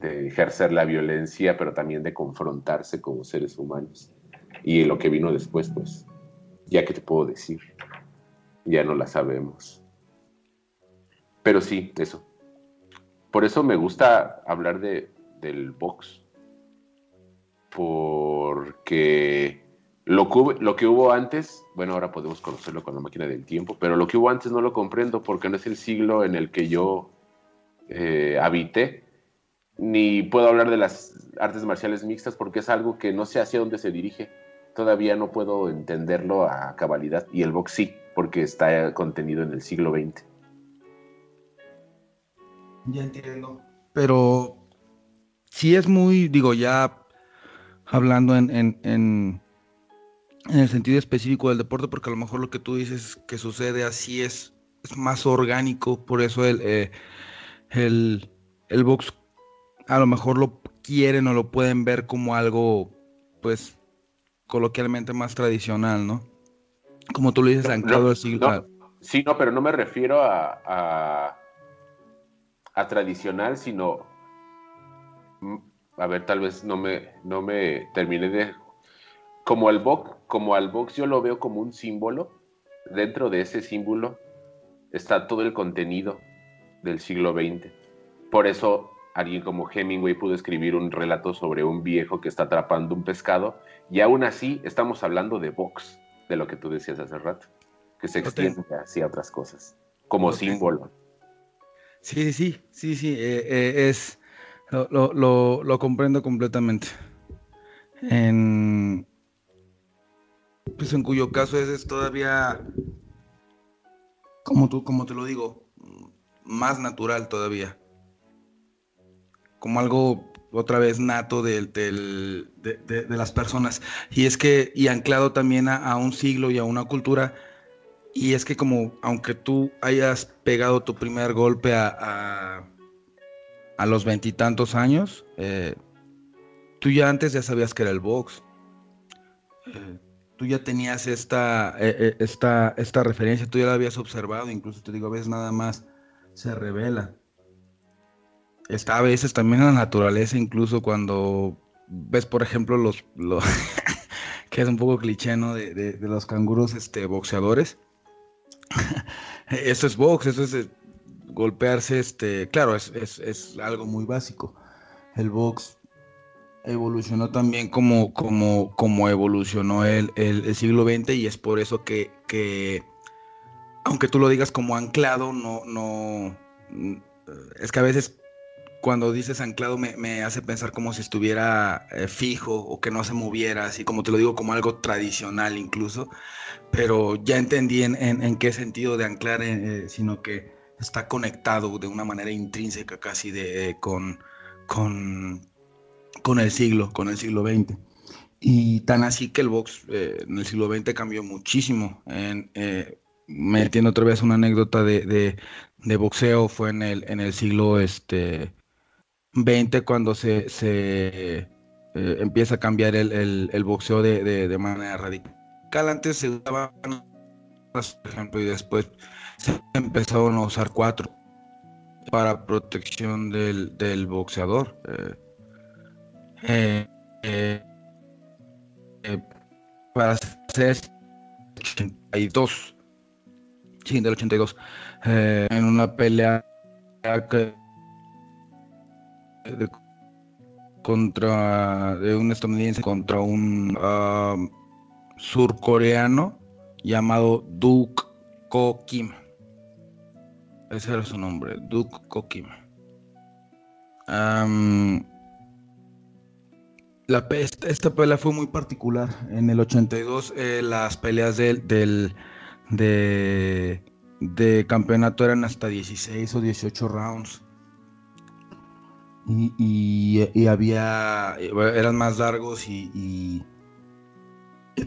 de ejercer la violencia, pero también de confrontarse como seres humanos. Y lo que vino después, pues, ya que te puedo decir, ya no la sabemos. Pero sí, eso. Por eso me gusta hablar de, del box. Porque lo que, hubo, lo que hubo antes, bueno, ahora podemos conocerlo con la máquina del tiempo, pero lo que hubo antes no lo comprendo porque no es el siglo en el que yo eh, habité, ni puedo hablar de las artes marciales mixtas porque es algo que no sé hacia dónde se dirige. Todavía no puedo entenderlo a cabalidad. Y el box sí, porque está contenido en el siglo XX. Ya entiendo. pero sí es muy, digo, ya hablando en, en, en, el sentido específico del deporte, porque a lo mejor lo que tú dices que sucede así es, es más orgánico, por eso el, eh, el, el box a lo mejor lo quieren o lo pueden ver como algo, pues, coloquialmente más tradicional, ¿no? Como tú lo dices, anclado al siglo. sí, no, pero no me refiero a, a, a, tradicional, sino. Mm, a ver, tal vez no me, no me terminé de. Como al box, como al box yo lo veo como un símbolo. Dentro de ese símbolo está todo el contenido del siglo XX. Por eso alguien como Hemingway pudo escribir un relato sobre un viejo que está atrapando un pescado y aún así estamos hablando de box, de lo que tú decías hace rato, que se extiende hacia otras cosas, como símbolo. Sí, sí, sí, sí, eh, eh, es, lo, comprendo completamente. En, pues en cuyo caso es, es todavía, como, tú, como te lo digo, más natural todavía como algo otra vez nato de, las personas. Y es que, y anclado también a, un siglo y a una cultura, y es que como, aunque tú hayas pegado tu primer golpe a, a, los veintitantos años, eh, tú ya antes ya sabías que era el box. Eh, tú ya tenías esta, eh, esta, esta referencia, tú ya la habías observado, incluso te digo, a veces nada más se revela está a veces también en la naturaleza, incluso cuando ves, por ejemplo, los, que es un poco cliché, ¿no? De, los canguros este, boxeadores. Eso es box, eso es eh, golpearse, este, claro, es, algo muy básico. El box evolucionó también como, como, como evolucionó el, el, siglo XX y es por eso que, que, aunque tú lo digas como anclado, no, no, es que a veces cuando dices anclado me, hace pensar como si estuviera eh, fijo o que no se moviera, así como te lo digo, como algo tradicional incluso, pero ya entendí en, qué sentido de anclar, eh, sino que está conectado de una manera intrínseca casi de, eh, con, con, con, el siglo, con el siglo XX. Y tan así que el box en el siglo XX cambió muchísimo. En, me entiendo otra vez una anécdota de, de, boxeo, fue en el, en el siglo este, 20 cuando se, se eh, empieza a cambiar el, el, boxeo de, de, manera radical. Antes se usaban, por ejemplo, y después se empezaron a usar cuatro para protección del, del boxeador. Eh, eh, para hacer 82, sí, del 82, en una pelea que contra de un estadounidense contra un um, surcoreano llamado Duk Ko Kim. Ese era su nombre, Duk Ko Kim. La, esta, pelea fue muy particular. En el 82 eh, las peleas del, del de, de campeonato eran hasta 16 o 18 rounds y, había, eran más largos y,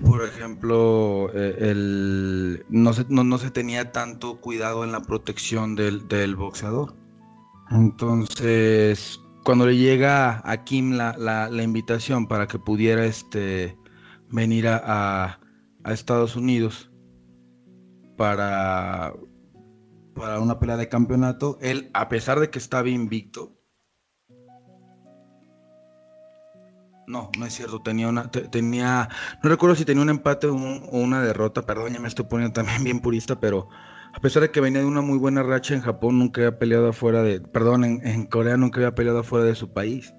por ejemplo, eh, el, no, se, no, se tenía tanto cuidado en la protección del, boxeador. Entonces, cuando le llega a Kim la, la, invitación para que pudiera este, venir a, a, Estados Unidos para, para una pelea de campeonato, él, a pesar de que estaba invicto, No, no es cierto. Tenía una, tenía, no recuerdo si tenía un empate o, una derrota. Perdón, ya me estoy poniendo también bien purista, pero a pesar de que venía de una muy buena racha en Japón, nunca había peleado afuera de, perdón, en, Corea nunca había peleado afuera de su país.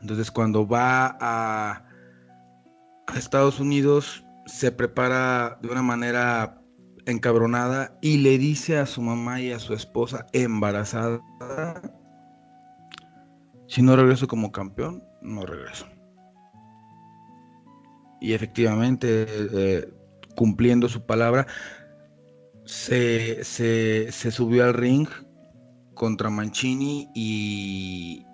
Entonces, cuando va a, a Estados Unidos, se prepara de una manera encabronada y le dice a su mamá y a su esposa embarazada, si no regreso como campeón, no regreso y efectivamente, eh, cumpliendo su palabra, se, subió al ring contra Mancini y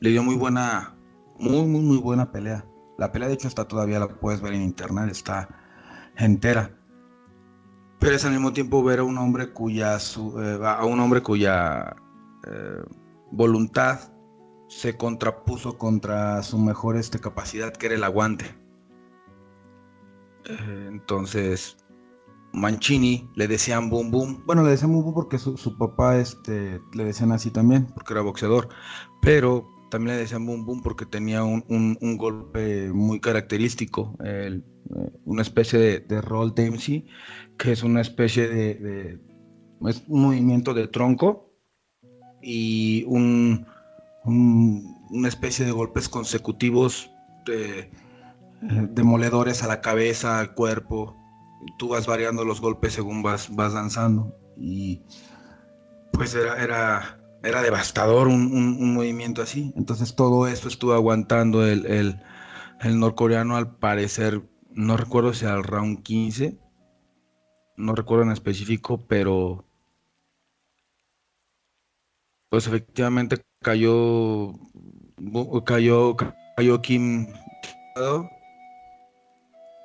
le dio muy buena, muy, muy, muy buena pelea. La pelea, de hecho, está todavía, la puedes ver en internet, está entera. Pero es al mismo tiempo ver a un hombre cuya, eh, a un hombre cuya eh, voluntad se contrapuso contra su mejor este, capacidad, que era el aguante. Eh, entonces, Mancini le decían boom boom. Bueno, le decían boom boom porque su, papá este, le decían así también, porque era boxeador. Pero también le decían boom boom porque tenía un, golpe muy característico, eh, una especie de, de, roll Dempsey, que es una especie de, un movimiento de tronco y un, una especie de golpes consecutivos de, eh, demoledores a la cabeza, al cuerpo tú vas variando los golpes según vas, vas danzando. Y pues era, era, era devastador un, movimiento así. Entonces todo eso estuvo aguantando el, el, norcoreano al parecer, no recuerdo si al round 15, no recuerdo en específico, pero pues efectivamente cayó, cayó, cayó Kim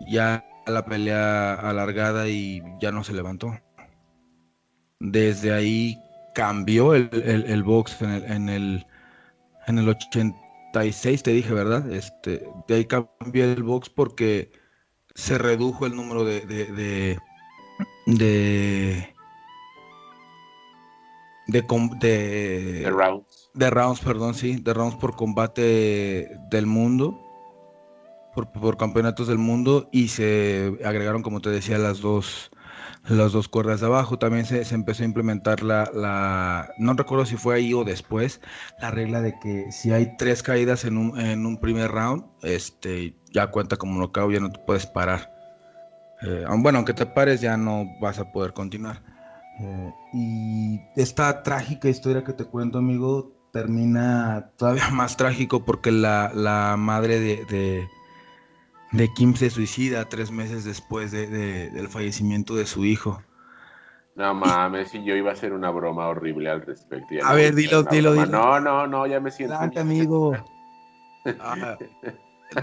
ya la pelea alargada y ya no se levantó. Desde ahí cambió el, el, box en el, en el, en el 86, te dije, ¿verdad? Este, de ahí cambió el box porque se redujo el número de, de, de, de de, rounds. De rounds, perdón, sí, de rounds por combate del mundo por, campeonatos del mundo y se agregaron, como te decía, las dos, las dos cuerdas de abajo. También se, empezó a implementar la, la, no recuerdo si fue ahí o después, la regla de que si hay tres caídas en un, en un primer round, este, ya cuenta como knockout, ya no te puedes parar. Eh, bueno, aunque te pares ya no vas a poder continuar. Eh, y esta trágica historia que te cuento, amigo, termina todavía más trágico porque la, la madre de, de Kim se suicida tres meses después de, del fallecimiento de su hijo. No mames, si yo iba a hacer una broma horrible al respecto. a ver, dilo, dilo, dilo. No, no, no, ya me siento. Adelante, amigo. Ah,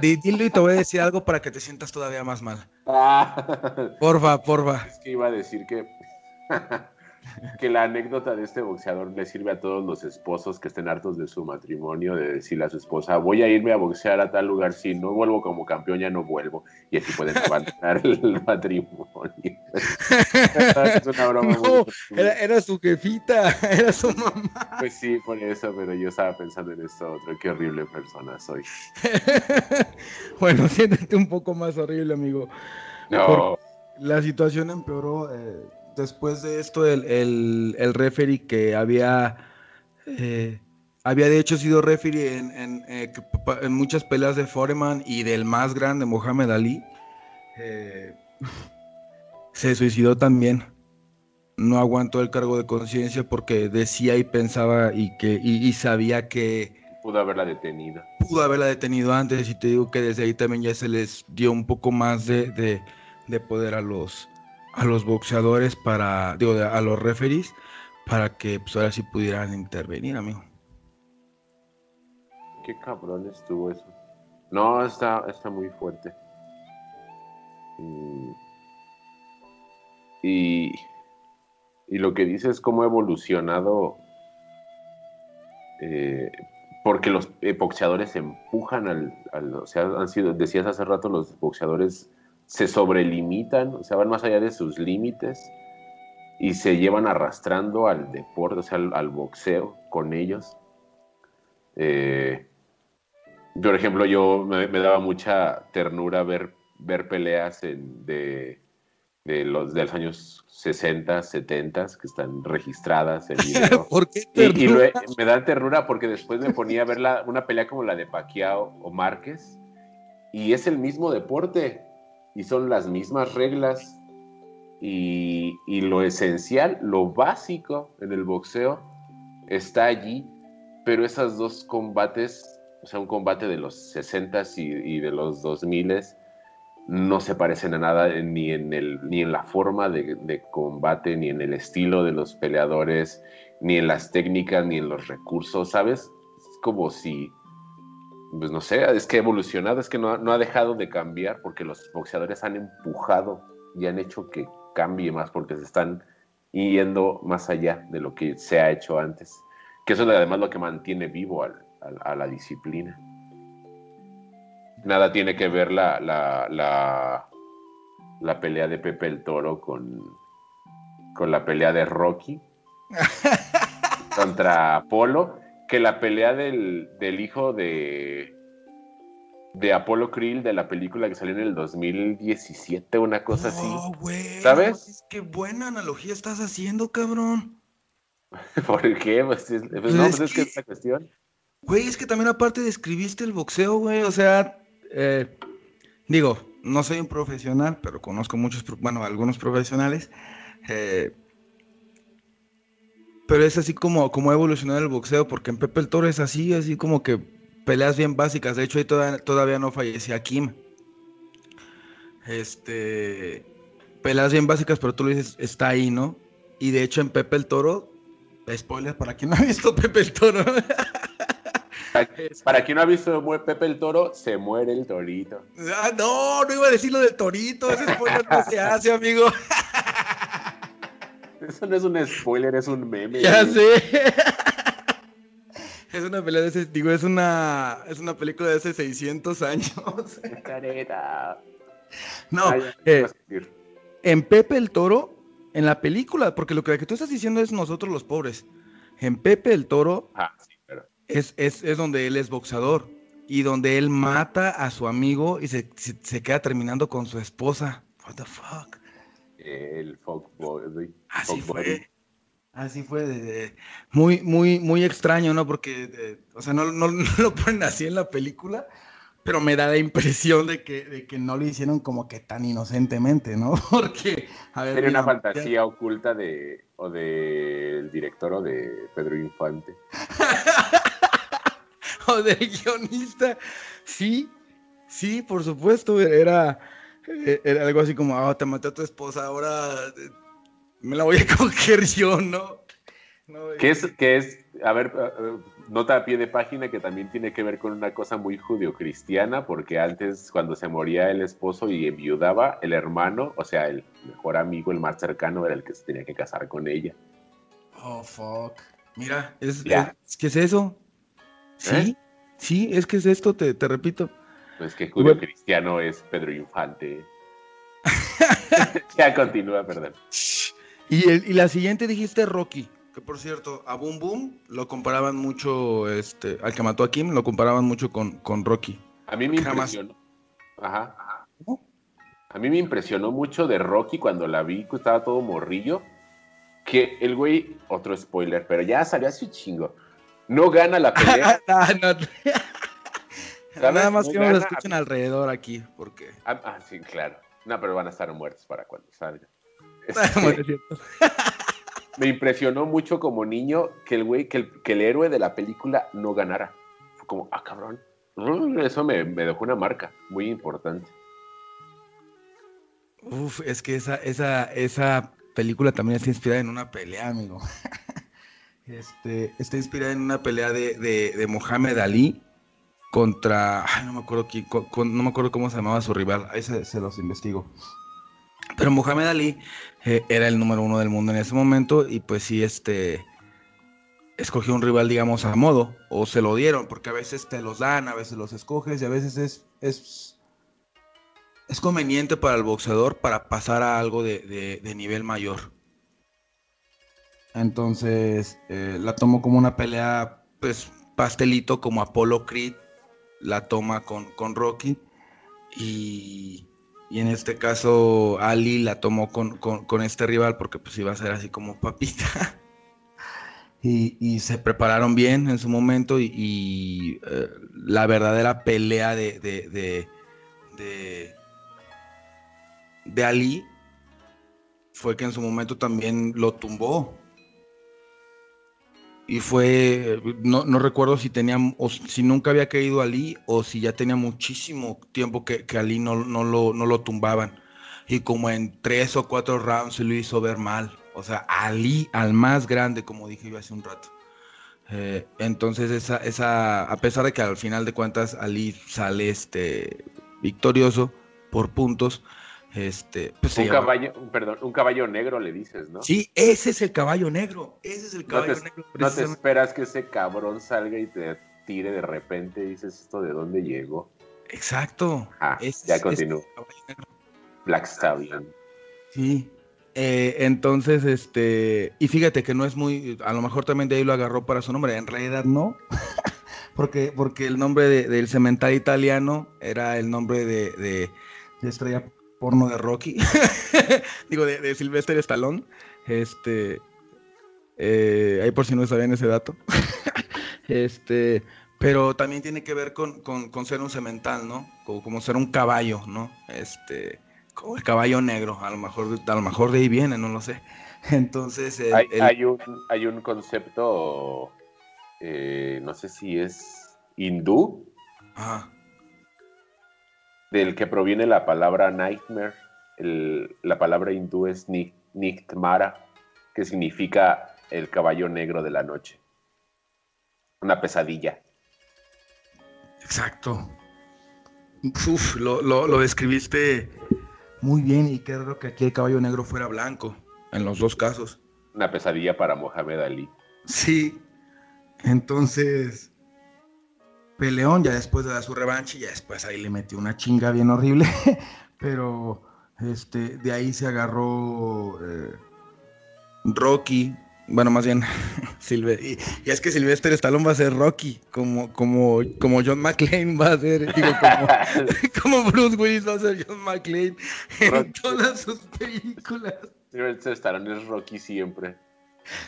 dilo y te voy a decir algo para que te sientas todavía más mal. Ah. Porfa, porfa. Es que iba a decir que que la anécdota de este boxeador le sirve a todos los esposos que estén hartos de su matrimonio, de decirle a su esposa, voy a irme a boxear a tal lugar, si no vuelvo como campeón ya no vuelvo, y así pueden abandonar el matrimonio. es una broma era, su jefita, era su mamá. Pues sí, por eso, pero yo estaba pensando en esto otro, qué horrible persona soy. bueno, siéntete un poco más horrible, amigo. No. la situación empeoró. Eh después de esto, el, el, referee que había, eh, había de hecho sido referee en, eh, en, muchas peleas de Foreman y del más grande, Mohamed Ali, eh, se suicidó también. No aguantó el cargo de conciencia porque decía y pensaba y, que, y, sabía que... Pudo haberla detenido. Pudo haberla detenido antes y te digo que desde ahí también ya se les dio un poco más de, de poder a los, a los boxeadores para, digo, a los referees para que pues ahora sí pudieran intervenir, amigo. Qué cabrón estuvo eso. No, está, está muy fuerte. Y, y, lo que dice es cómo ha evolucionado, eh, porque los boxeadores empujan al, al, o sea, han sido, decías hace rato, los boxeadores se sobrelimitan, o sea, van más allá de sus límites y se llevan arrastrando al deporte, o sea, al, boxeo con ellos. Eh, por ejemplo, yo me, daba mucha ternura ver, ver peleas de, los, de los años 60, 70 que están registradas en video. ¿Por qué y, me da ternura porque después me ponía a ver una pelea como la de Pacquiao o Márquez y es el mismo deporte y son las mismas reglas y, lo esencial, lo básico en el boxeo está allí, pero esos dos combates, o sea, un combate de los 60s y, de los 2000s, no se parecen a nada ni en, el, ni en la forma de, de, combate, ni en el estilo de los peleadores, ni en las técnicas, ni en los recursos, ¿sabes? Es como si, pues no sé, es que ha evolucionado, es que no, no ha dejado de cambiar porque los boxeadores han empujado y han hecho que cambie más porque se están yendo más allá de lo que se ha hecho antes. Que eso es además lo que mantiene vivo al, al, a la disciplina nada tiene que ver la, la, la, la, pelea de Pepe el Toro con, con la pelea de Rocky contra Apolo, que la pelea del, del hijo de, de Apolo Krill de la película que salió en el 2017, una cosa oh, así. Wey, ¿Sabes? Qué buena analogía estás haciendo, cabrón. ¿Por qué? Pues, pues, pues no, pues es que es la cuestión. Güey, es que también aparte describiste el boxeo, güey, o sea, eh, digo, no soy un profesional, pero conozco muchos, bueno, algunos profesionales. Eh, pero es así como, como ha evolucionado el boxeo, porque en Pepe el Toro es así, así como que peleas bien básicas. De hecho, ahí todavía, todavía no fallecía Kim. Este. Peleas bien básicas, pero tú lo dices, está ahí, ¿no? Y de hecho, en Pepe el Toro, spoiler para quien no ha visto Pepe el Toro. Para quien no ha visto Pepe el Toro, se muere el torito. Ah, no, no iba a decir lo del torito. Ese spoiler no se hace, amigo. Eso no es un spoiler, es un meme. Ya sé. Es una pelea de ese, digo, es una, es una película de hace 600 años. Careta. No, eh, en Pepe el Toro, en la película, porque lo que tú estás diciendo es nosotros los pobres. En Pepe el Toro, ah, sí es, es, es, donde él es boxeador y donde él mata a su amigo y se, se, se queda terminando con su esposa. What the fuck? El fuckboy. Así fue. Así fue. De, de, muy, muy, muy extraño, ¿no? Porque, de, o sea, no, no, no, lo ponen así en la película, pero me da la impresión de que, de que no lo hicieron como que tan inocentemente, ¿no? Porque, a ver. Sería una fantasía ya... oculta de, o del director o de Pedro Infante. o del guionista. Sí, sí, por supuesto, era, era algo así como, oh, te maté a tu esposa, ahora me la voy a coger yo, ¿no? no ¿Qué, es, ¿Qué es? A ver, nota a pie de página que también tiene que ver con una cosa muy judio-cristiana, porque antes, cuando se moría el esposo y enviudaba, el hermano, o sea, el mejor amigo, el más cercano, era el que se tenía que casar con ella. Oh, fuck. Mira, es, es, ¿qué es eso? Sí, ¿Eh? sí, es que es esto, te, te repito. Pues que judío bueno. cristiano es Pedro Infante. ya continúa, perdón. Y, el, y, la siguiente dijiste Rocky, que por cierto, a Boom Boom lo comparaban mucho, este, al que mató a Kim, lo comparaban mucho con, con Rocky. A mí me impresionó. Ajá. Ajá. A mí me impresionó mucho de Rocky cuando la vi, que estaba todo morrillo, que el güey, otro spoiler, pero ya salió así chingo no gana la pelea. no, no. Nada más no que nos escuchen a... alrededor aquí, porque. Ah, ah, sí, claro. No, pero van a estar muertos para cuando salga. Este... me impresionó mucho como niño que el güey, que el, que el héroe de la película no ganara. Fue como, ah, cabrón. Eso me, me dejó una marca muy importante. Uf, es que esa, esa, esa película también está inspirada en una pelea, amigo. Este, está inspirada en una pelea de, de, de Mohamed Ali contra. Ay, no me acuerdo quién, con, no me acuerdo cómo se llamaba su rival. Ahí se, se los investigo. Pero Mohamed Ali eh, era el número uno del mundo en ese momento y pues sí, este escogió un rival, digamos, a modo, o se lo dieron, porque a veces te los dan, a veces los escoges y a veces es, es, es conveniente para el boxeador para pasar a algo de, de, nivel mayor. Entonces eh, la tomo como una pelea, pues pastelito, como Apollo Creed la toma con, con Rocky. Y, y, en este caso Ali la tomó con, con, este rival porque pues iba a ser así como papita. y, y, se prepararon bien en su momento y, eh, la verdadera pelea de, de, de, de Ali fue que en su momento también lo tumbó y fue, no, no, recuerdo si tenía, o si nunca había caído Ali o si ya tenía muchísimo tiempo que, que Ali no, no, lo, no lo tumbaban. Y como en tres o cuatro rounds se lo hizo ver mal. O sea, Ali al más grande, como dije yo hace un rato. Eh, entonces, esa, esa, a pesar de que al final de cuentas Ali sale este, victorioso por puntos, este, pues un caballo, perdón, un caballo negro le dices, ¿no? Sí, ese es el caballo negro. Ese es el caballo no te, negro. No te esperas que ese cabrón salga y te tire de repente y dices esto de dónde llegó. Exacto. Ah, ya continúo. Black Stallion. Sí. Eh, entonces, este, y fíjate que no es muy, a lo mejor también de ahí lo agarró para su nombre, en realidad no, porque, porque el nombre de, del cemental italiano era el nombre de, de, de estrella porno de Rocky, digo, de, de Sylvester Stallone, este, eh, ahí por si no sabían ese dato, este, pero también tiene que ver con, con, con ser un cemental, ¿no? Como, como, ser un caballo, ¿no? Este, como el caballo negro, a lo mejor, a lo mejor de ahí viene, no lo sé. Entonces, el, hay, el... hay, un, hay un concepto, eh, no sé si es hindú, Ajá del que proviene la palabra nightmare. El, la palabra hindú es Niktmara, que significa el caballo negro de la noche. Una pesadilla. Exacto. Uf, lo, lo, lo, describiste muy bien y creo que aquí el caballo negro fuera blanco, en los dos casos. Una pesadilla para Mohamed Ali. Sí. Entonces, Peleón ya después de dar su revancha, ya después ahí le metió una chinga bien horrible, pero este, de ahí se agarró eh, Rocky, bueno, más bien Silver, y, y, es que Sylvester Stallone va a ser Rocky, como, como, como John McClane va a ser, digo, como, como Bruce Willis va a ser John McClane en Rocky. todas sus películas. Sylvester Stallone es Rocky siempre.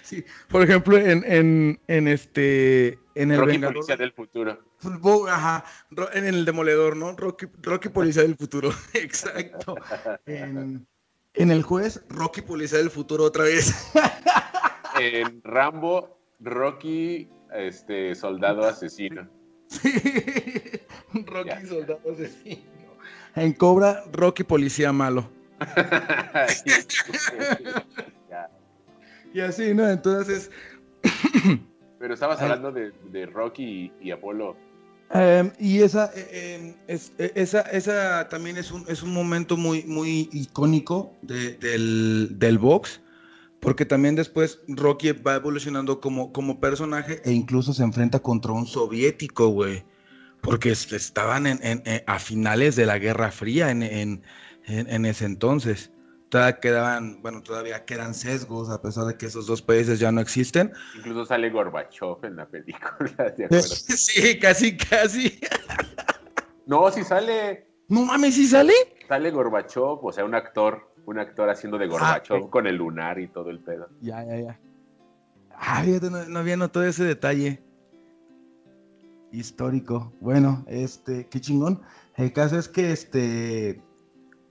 Sí, por ejemplo, en, en, en este. En el Rocky Vengador, Policía del Futuro. Ajá, en el Demoledor, ¿no? Rocky, Rocky Policía del Futuro, exacto. En, en, el juez, Rocky Policía del Futuro otra vez. en Rambo, Rocky este, Soldado Asesino. Sí, Rocky. Soldado Asesino. En Cobra, Rocky Policía Malo. Y así, ¿no? Entonces. Pero estabas hablando de, de Rocky y, y Apolo. Um, y esa, eh, es, esa, esa también es un, es un momento muy, muy icónico de, del, del box, porque también después Rocky va evolucionando como, como personaje e incluso se enfrenta contra un soviético, güey, porque estaban en, en, a finales de la Guerra Fría en, en ese entonces todavía quedaban, bueno, todavía quedan sesgos, a pesar de que esos dos países ya no existen. Incluso sale Gorbachev en la película, ¿de acuerdo? Sí, casi, casi. No, sí sale. No mames, ¿sí sale? Sale Gorbachev, o sea, un actor, un actor haciendo de Gorbachev ah, con el lunar y todo el pedo. Ya, ya, ya. Ah, fíjate, no, no había notado ese detalle. Histórico. Bueno, este, qué chingón. El caso es que este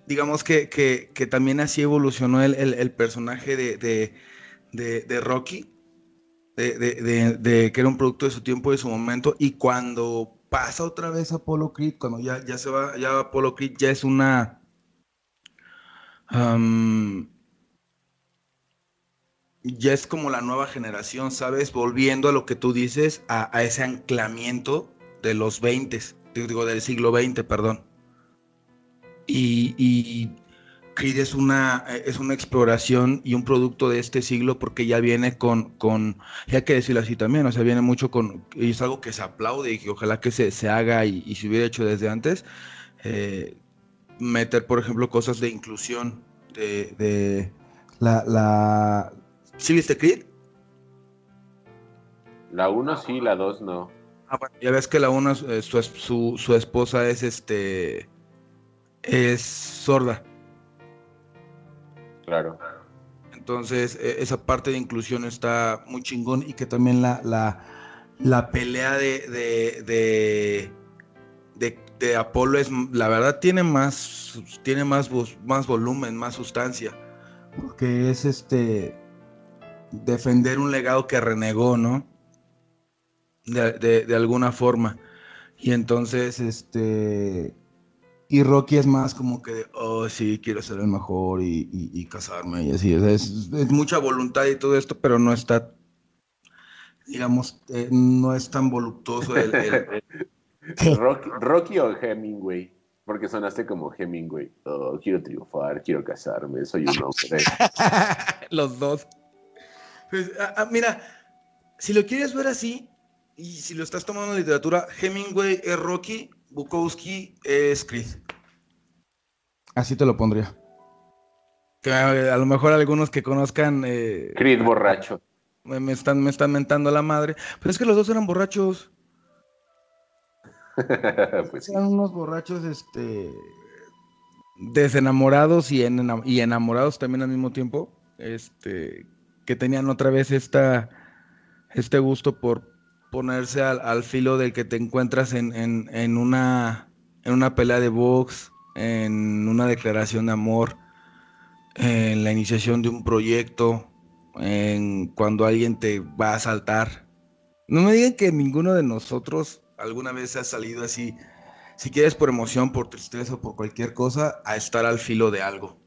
digamos que, que, que, también así evolucionó el, el, personaje de, de, de, de Rocky, de, que era un producto de su tiempo, de su momento, y cuando pasa otra vez a Apollo Creed, cuando ya, ya se va, ya Apollo Creed ya es una... Um, ya es como la nueva generación, ¿sabes? Volviendo a lo que tú dices, a, a ese anclamiento de los 20, digo, del siglo XX, perdón. Y, y, Creed es una, es una exploración y un producto de este siglo porque ya viene con, con y hay que decirlo así también, o sea, viene mucho con, y es algo que se aplaude y que ojalá que se, se haga y, y, se hubiera hecho desde antes, eh, meter, por ejemplo, cosas de inclusión, de, de la, la... ¿Sí viste Creed? La 1 sí, la 2 no. Ah, bueno, ya ves que la 1, eh, su, su, su esposa es este es sorda. Claro. Entonces, e, esa parte de inclusión está muy chingón y que también la, la, la pelea de, de, de, de, de Apolo es, la verdad, tiene más, tiene más, más volumen, más sustancia. Porque es este defender un legado que renegó, ¿no? de, de- de alguna forma. Y entonces, este, y Rocky es más como que, de, oh, sí, quiero ser el mejor y, y- y casarme y así. o sea, es, es mucha voluntad y todo esto, pero no está, digamos, eh, no es tan voluptuoso el- el- Rocky, Rocky o Hemingway, porque sonaste como Hemingway. Oh, quiero triunfar, quiero casarme, soy un hombre. Los dos. Pues, ah, ah, mira, si lo quieres ver así, y si lo estás tomando en literatura, Hemingway es Rocky, Bukowski es Creed. Así te lo pondría. Que a, a lo mejor algunos que conozcan eh, Creed borracho. me, me están, me están mentando la madre, pero es que los dos eran borrachos. pues sí. Eran unos borrachos, este, desenamorados y, en- y enamorados también al mismo tiempo, este, que tenían otra vez esta, este gusto por ponerse al, al filo del que te encuentras en, en- en una, en una pelea de box, en una declaración de amor, en la iniciación de un proyecto, en cuando alguien te va a asaltar. No me digan que ninguno de nosotros alguna vez ha salido así, si quieres por emoción, por tristeza o por cualquier cosa, a estar al filo de algo.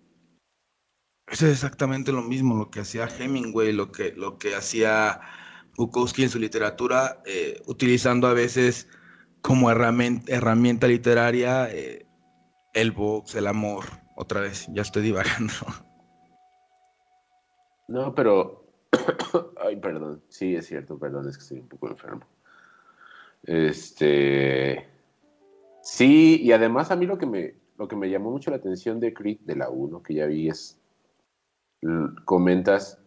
Eso es exactamente lo mismo, lo que hacía Hemingway, lo que, lo que hacía Bukowski en su literatura, eh, utilizando a veces como herramienta, literaria eh, el box, el amor. Otra vez, ya estoy divagando. No, pero. Ay, perdón. Sí, es cierto, perdón, es que estoy un poco enfermo. Este. Sí, y además a mí lo que me, lo que me llamó mucho la atención de Creed, de la 1, que ya vi, es. Comentas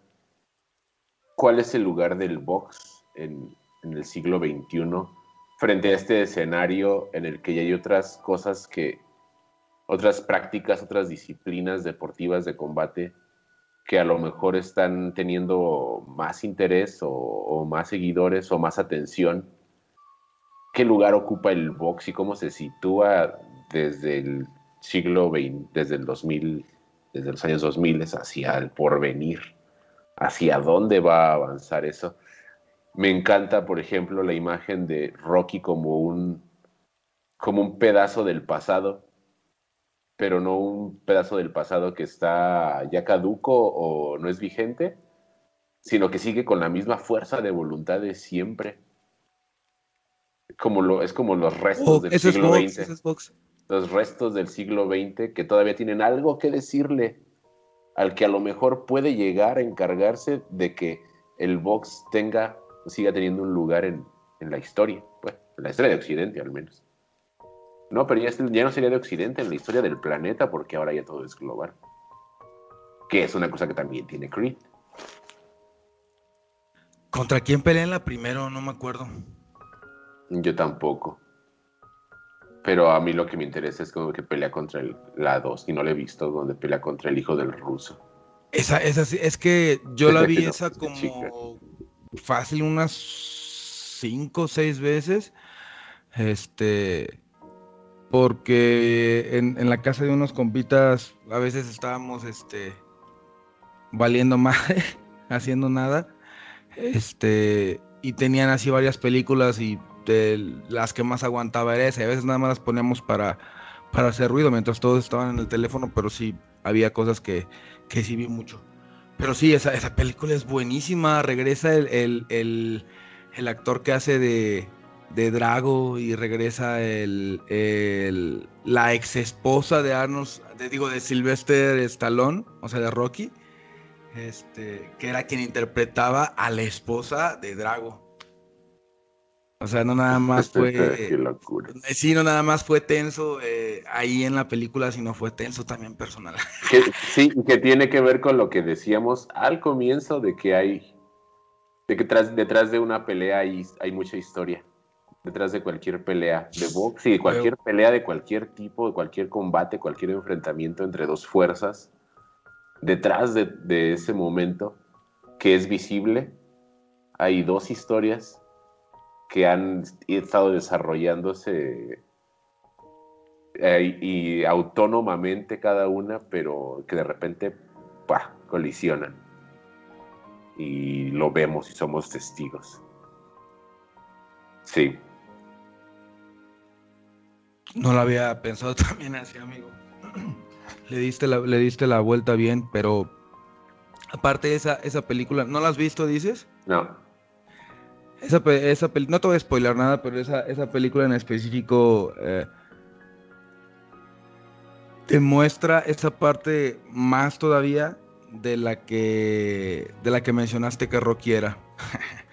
cuál es el lugar del box en, en el siglo XXI frente a este escenario en el que ya hay otras cosas que. otras prácticas, otras disciplinas deportivas de combate que a lo mejor están teniendo más interés o, o más seguidores o más atención. ¿Qué lugar ocupa el box y cómo se sitúa desde el siglo XX, desde el 2000, desde los años 2000 hacia el porvenir? ¿Hacia dónde va a avanzar eso? Me encanta, por ejemplo, la imagen de Rocky como un, como un pedazo del pasado pero no un pedazo del pasado que está ya caduco o no es vigente, sino que sigue con la misma fuerza de voluntad de siempre. Como lo, es como los restos Oh, del siglo XX, los restos del siglo XX que todavía tienen algo que decirle al que a lo mejor puede llegar a encargarse de que el box tenga, siga teniendo un lugar en, en la historia, pues, en la historia de Occidente al menos. No, pero ya, ya no sería de Occidente, en la historia del planeta, porque ahora ya todo es global. Que es una cosa que también tiene Creed. ¿Contra quién pelea en la primero? No me acuerdo. Yo tampoco. Pero a mí lo que me interesa es como que pelea contra el, la 2, y no la he visto, donde pelea contra el hijo del ruso. Esa, esa es que yo la vi No, esa como chica. fácil unas cinco o seis veces. Este, porque en, en la casa de unos compitas a veces estábamos, este, valiendo madre, haciendo nada. Este, y tenían así varias películas y las que más aguantaba era esa. a veces nada más las poníamos para, para hacer ruido mientras todos estaban en el teléfono, pero sí había cosas que, que sí vi mucho. Pero sí, esa, esa película es buenísima. Regresa el, el, el- el actor que hace de, de Drago y regresa el- la ex esposa de Arnold, de, digo, de Sylvester Stallone, o sea, de Rocky, este, que era quien interpretaba a la esposa de Drago. O sea, no nada más fue... Qué locura. Sí, no nada más fue tenso eh, ahí en la película, sino fue tenso también personal. Que- sí, que tiene que ver con lo que decíamos al comienzo de que hay, de que tras, detrás de una pelea hay, hay mucha historia. Detrás de cualquier pelea de box y de cualquier pelea de cualquier tipo, de cualquier combate, cualquier enfrentamiento entre dos fuerzas, detrás de, de ese momento que es visible, hay dos historias que han estado desarrollándose eh, y autónomamente cada una, pero que de repente ¡pah! colisionan. Y lo vemos y somos testigos. Sí. No lo había pensado también así, amigo. le, diste la, le diste la vuelta bien, pero aparte de esa, esa película, ¿no la has visto, dices? No. Esa, esa no te voy a spoiler nada, pero esa, esa película en específico eh, te muestra esa parte más todavía de la que de la que mencionaste que Rocky era.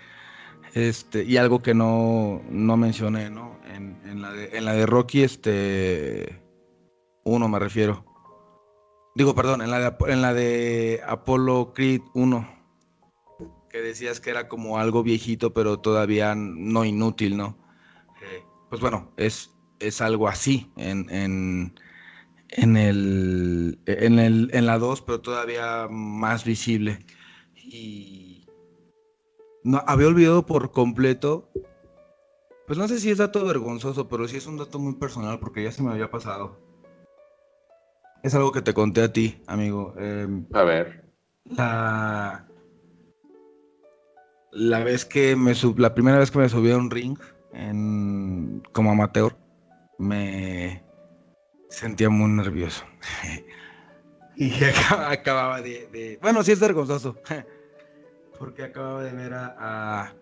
este, y algo que no, no mencioné, ¿no? En, en la de, en la de Rocky, este uno me refiero. Digo, perdón, en la de, en la de Apollo Creed 1 que decías que era como algo viejito, pero todavía no inútil, ¿no? Eh, pues bueno, es, es algo así en, en, en, el, en, el, en la 2, pero todavía más visible. Y no, había olvidado por completo, pues no sé si es dato vergonzoso, pero sí es un dato muy personal porque ya se me había pasado. Es algo que te conté a ti, amigo. Em, A ver. la, la vez que me sub, la primera vez que me subí a un ring como amateur, me sentía muy nervioso. y acaba- acababa de, Bueno, sí es vergonzoso. porque acababa de ver a,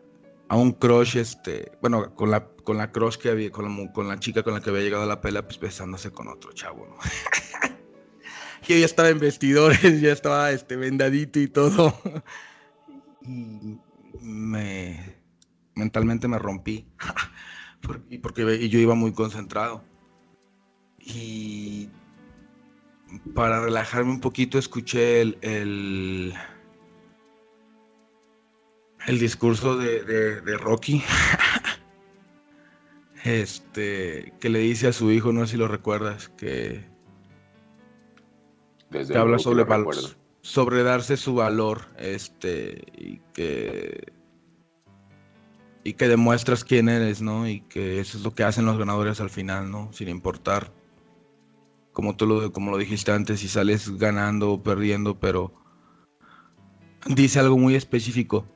a, un crush, este, bueno, con la, con la crush que había, con la, con la chica con la que había llegado a la pela, pues besándose con otro chavo, ¿no? yo ya estaba en vestidores, ya estaba este, vendadito y todo. y me mentalmente me rompí. Porque yo iba muy concentrado. Y para relajarme un poquito escuché el, el, el discurso de, de- de Rocky. Este, que le dice a su hijo, no sé si lo recuerdas, que, Desde que habla sobre, recuerdo. Sobre darse su valor, este, y que y que demuestras quién eres, ¿no? Y que eso es lo que hacen los ganadores al final, ¿no? Sin importar, como tú lo, como lo dijiste antes, si sales ganando o perdiendo, pero dice algo muy específico.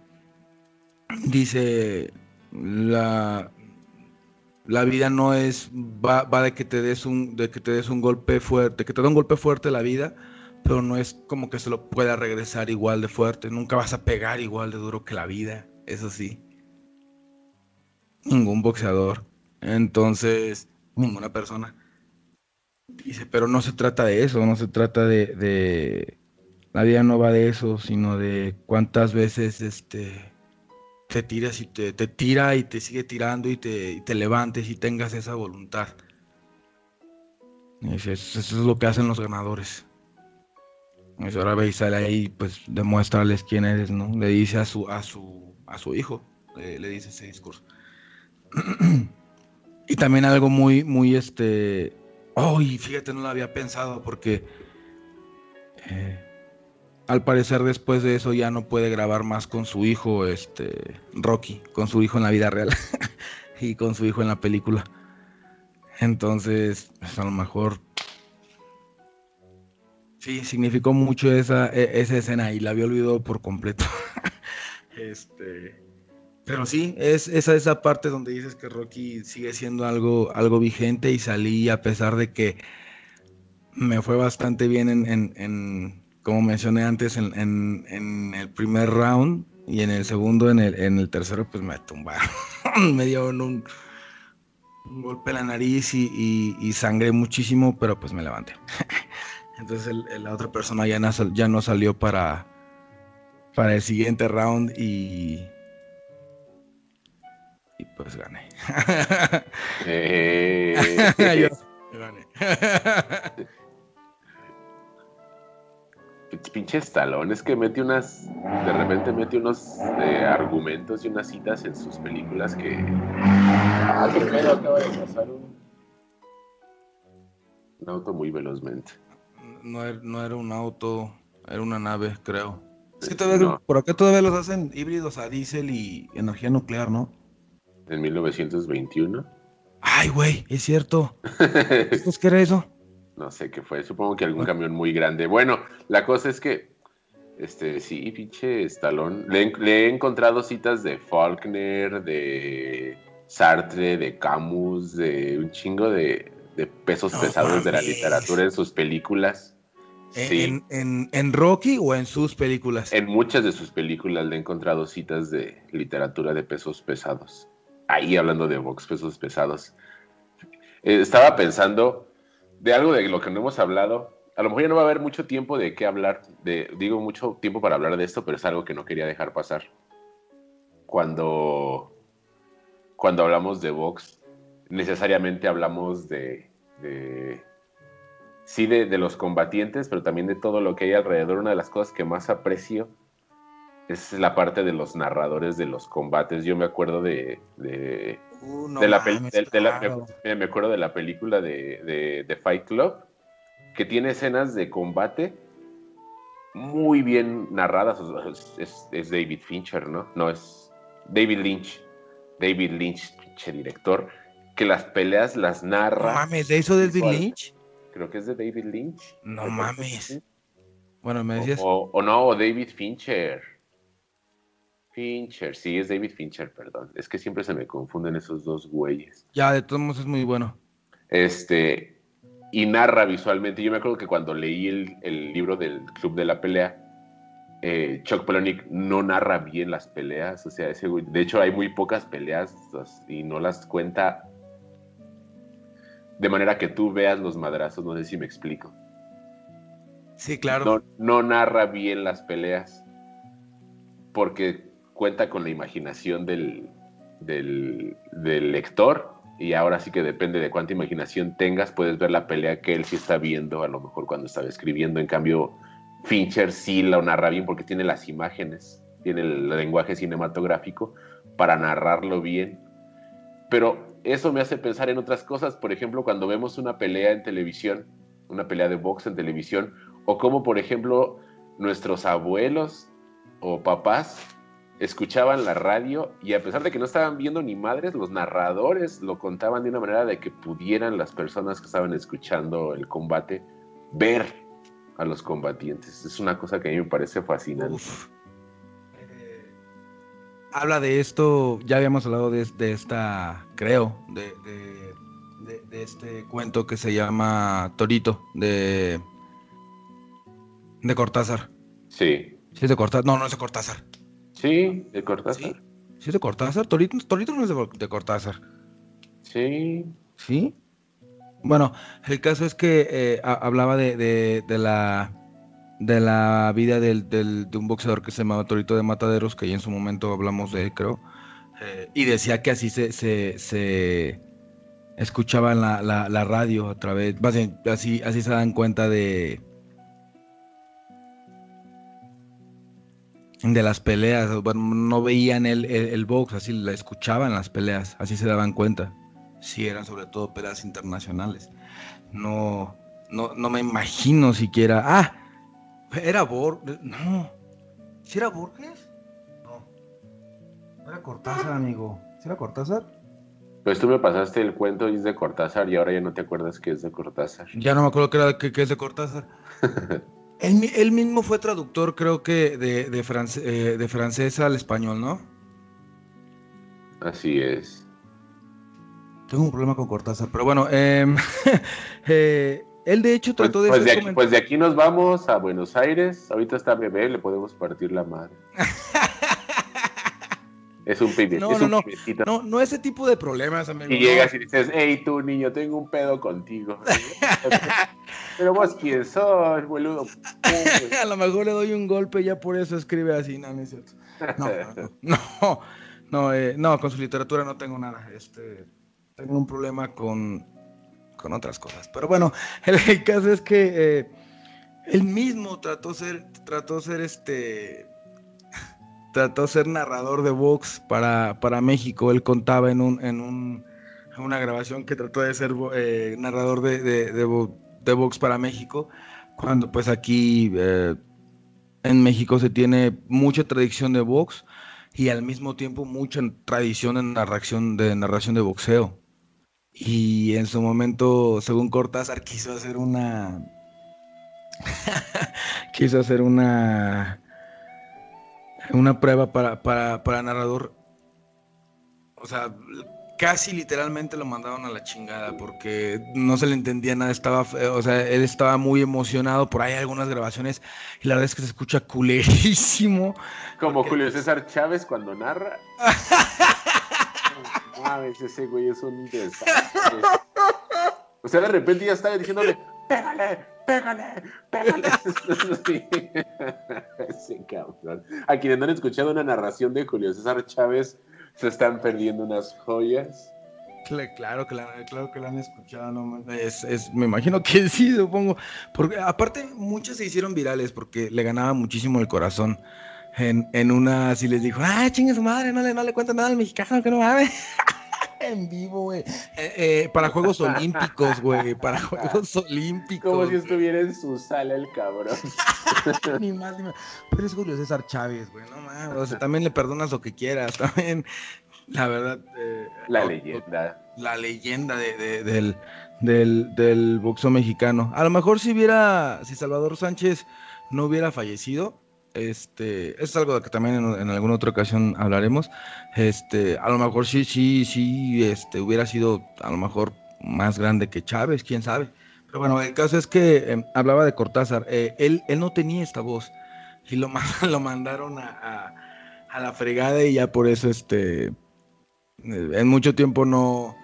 Dice la la vida no es va, va de que te des un de que te des un golpe fuerte, que te da un golpe fuerte la vida, pero no es como que se lo pueda regresar igual de fuerte. Nunca vas a pegar igual de duro que la vida, eso sí. Ningún boxeador. Entonces, ninguna persona. Dice, pero no se trata de eso, no se trata de. La vida no va de eso, sino de cuántas veces este te tiras y te, te tira y te sigue tirando y te, y te levantes y tengas esa voluntad. Eso es lo que hacen los ganadores. Dice, ahora ve y sale ahí, pues demuéstrales quién eres, ¿no? Le dice a su, a su, a su hijo, le, dice ese discurso. y también algo muy, muy este. Oh, y fíjate, no lo había pensado porque eh, al parecer después de eso ya no puede grabar más con su hijo, este, Rocky, con su hijo en la vida real y con su hijo en la película. Entonces, pues, a lo mejor sí significó mucho esa, e- esa escena y la había olvidado por completo. este, pero sí, es esa esa parte donde dices que Rocky sigue siendo algo, algo vigente y salí a pesar de que me fue bastante bien en, en- en- como mencioné antes, en, en- el primer round y en el segundo, en el, en el tercero, pues me tumbaron. me dieron un, un golpe en la nariz y- y sangré muchísimo, pero pues me levanté. Entonces el- el- la otra persona ya no, sal- ya no salió para, para el siguiente round y... Y pues gané. Eh, Yo gané. Pinches talones que mete unas. De repente mete unos eh, argumentos y unas citas en sus películas que. Ah, pedo, acaba de pasar un. Un auto muy velozmente. No era, no era un auto, era una nave, creo. Es que todavía, No. por acá todavía los hacen híbridos a diésel y energía nuclear, ¿no? En 1921. Ay, güey, es cierto. ¿Pues qué era eso? No sé qué fue, supongo que algún camión muy grande. Bueno, la cosa es que, este, sí, pinche Stallone. Le, he- le he encontrado citas de Faulkner, de Sartre, de Camus, de un chingo de, de pesos No pesados de la literatura en sus películas. Sí, ¿En, en, en Rocky o en sus películas? en muchas de sus películas le he encontrado citas de literatura de pesos pesados. Ahí hablando de box, pesos pesados. Eh, estaba pensando de algo de lo que no hemos hablado. A lo mejor ya no va a haber mucho tiempo de qué hablar. De, digo, mucho tiempo para hablar de esto, pero es algo que no quería dejar pasar. Cuando, cuando hablamos de box, necesariamente hablamos de, de sí de, de los combatientes, pero también de todo lo que hay alrededor. Una de las cosas que más aprecio es la parte de los narradores de los combates. Yo me acuerdo de, de, Uh, no de la mames, de- la- me, me acuerdo de la película de, Fight Club, que tiene escenas de combate muy bien narradas. Es, es- es David Fincher, ¿no? No, es David Lynch. David Lynch, pinche director, que las peleas las No narra. mames, ¿de eso David Igual. Lynch? Creo que es de David Lynch. No mames. Bueno, me decías. O, o no, o David Fincher. Fincher, sí, es David Fincher, perdón. Es que siempre se me confunden esos dos güeyes. Ya, de todos modos es muy bueno. Este, y narra visualmente. Yo me acuerdo que cuando leí el, el libro del Club de la Pelea, eh, Chuck Palahniuk no narra bien las peleas. O sea, ese güey- de hecho hay muy pocas peleas y no las cuenta de manera que tú veas los madrazos. No sé si me explico. Sí, claro. No, no narra bien las peleas porque cuenta con la imaginación del, del, del lector y ahora sí que depende de cuánta imaginación tengas, puedes ver la pelea que él sí está viendo, a lo mejor cuando estaba escribiendo. En cambio, Fincher sí lo narra bien porque tiene las imágenes, tiene el lenguaje cinematográfico para narrarlo bien. Pero eso me hace pensar en otras cosas, por ejemplo, cuando vemos una pelea en televisión, una pelea de box en televisión, o como por ejemplo nuestros abuelos o papás escuchaban la radio y a pesar de que no estaban viendo ni madres, los narradores lo contaban de una manera de que pudieran las personas que estaban escuchando el combate ver a los combatientes. Es una cosa que a mí me parece fascinante. Habla de esto, ya habíamos hablado de, de esta, creo, de, de- de- de este cuento que se llama Torito, de, de Cortázar. Sí, ¿Sí es de Cortázar? No, no es de Cortázar. sí, de Cortázar. ¿Sí? ¿Sí es de Cortázar? Torito, Torito no es de, Cortázar. Sí, ¿Sí? Bueno, el caso es que eh, ha- hablaba de, de- de la de la vida del, del- de un boxeador que se llamaba Torito de Mataderos, que ya en su momento hablamos de él, creo, eh, y decía que así se, se, se escuchaba en la, la- radio a través, así, así se dan cuenta de de las peleas, bueno, no veían el, el, el box, así la escuchaban las peleas, así se daban cuenta sí eran sobre todo peleas internacionales. No, no, no me imagino siquiera. Ah, era Borges. No. ¿Sí era Borges? No. No era Cortázar, amigo. ¿Sí era Cortázar? pues tú me pasaste el cuento y es de Cortázar y ahora ya no te acuerdas que es de Cortázar. Ya no me acuerdo que, era, que, que es de Cortázar. él, mi- él mismo fue traductor, creo que, de, de, france- eh, de francés al español, ¿no? Así es. Tengo un problema con Cortázar, pero bueno, em, eh, él de hecho Pues, trató de pues de aquí, pues de aquí nos vamos a Buenos Aires. Ahorita está bebé, le podemos partir la madre. es un pibe, No, es no, un no. No, no ese tipo de problemas, amigo. y llegas y dices, hey tú niño, tengo un pedo contigo. Pero vos quién sos, boludo. A lo mejor le doy un golpe y ya por eso escribe así, no, no es cierto. No, no, no, no, eh, no, con su literatura no tengo nada. Este, tengo un problema con, con otras cosas. Pero bueno, el, caso es que eh, él mismo trató ser, trató ser este, trató ser narrador de box para, para México. Él contaba en un, en un, una grabación que trató de ser eh, narrador de, de, de box para México, cuando pues aquí eh, en México se tiene mucha tradición de box y al mismo tiempo mucha tradición en narración de narración de boxeo. Y en su momento, según Cortázar, quiso hacer una. quiso hacer una. Una prueba para, para, para narrador. O sea, casi literalmente lo mandaron a la chingada porque no se le entendía nada, estaba, o sea, él estaba muy emocionado, por ahí algunas grabaciones y la verdad es que se escucha culerísimo. Como Julio César Chávez cuando narra. Mames, ese güey es un desastre. O sea, de repente ya estaba diciéndole, pégale, pégale, pégale. Ese cabrón. A quienes no han escuchado una narración de Julio César Chávez, se están perdiendo unas joyas. Claro que, la, claro que la han escuchado, no, es, es, me imagino que sí, supongo. Porque aparte, muchas se hicieron virales porque le ganaba muchísimo el corazón. En, en una, si les dijo, ah, chingue su madre, no le, no le cuenta nada al mexicano, que no mames. en vivo, güey. Eh, eh, para Juegos Olímpicos, güey. Para Juegos Olímpicos. Como si estuviera en su sala el cabrón. ni más, ni más. Pero es Julio César Chávez, güey. No mames. O sea, también le perdonas lo que quieras. También, la verdad. Eh, la leyenda. La leyenda de, de, del, del, del boxeo mexicano. A lo mejor si hubiera, si Salvador Sánchez no hubiera fallecido, este, es algo de que también en, alguna otra ocasión hablaremos. Este, a lo mejor sí, sí, sí, este, hubiera sido a lo mejor más grande que Chávez, quién sabe. Pero bueno, el caso es que eh, hablaba de Cortázar. Eh, él, él no tenía esta voz y lo, lo mandaron a, a, a, la fregada y ya por eso, este, en mucho tiempo no,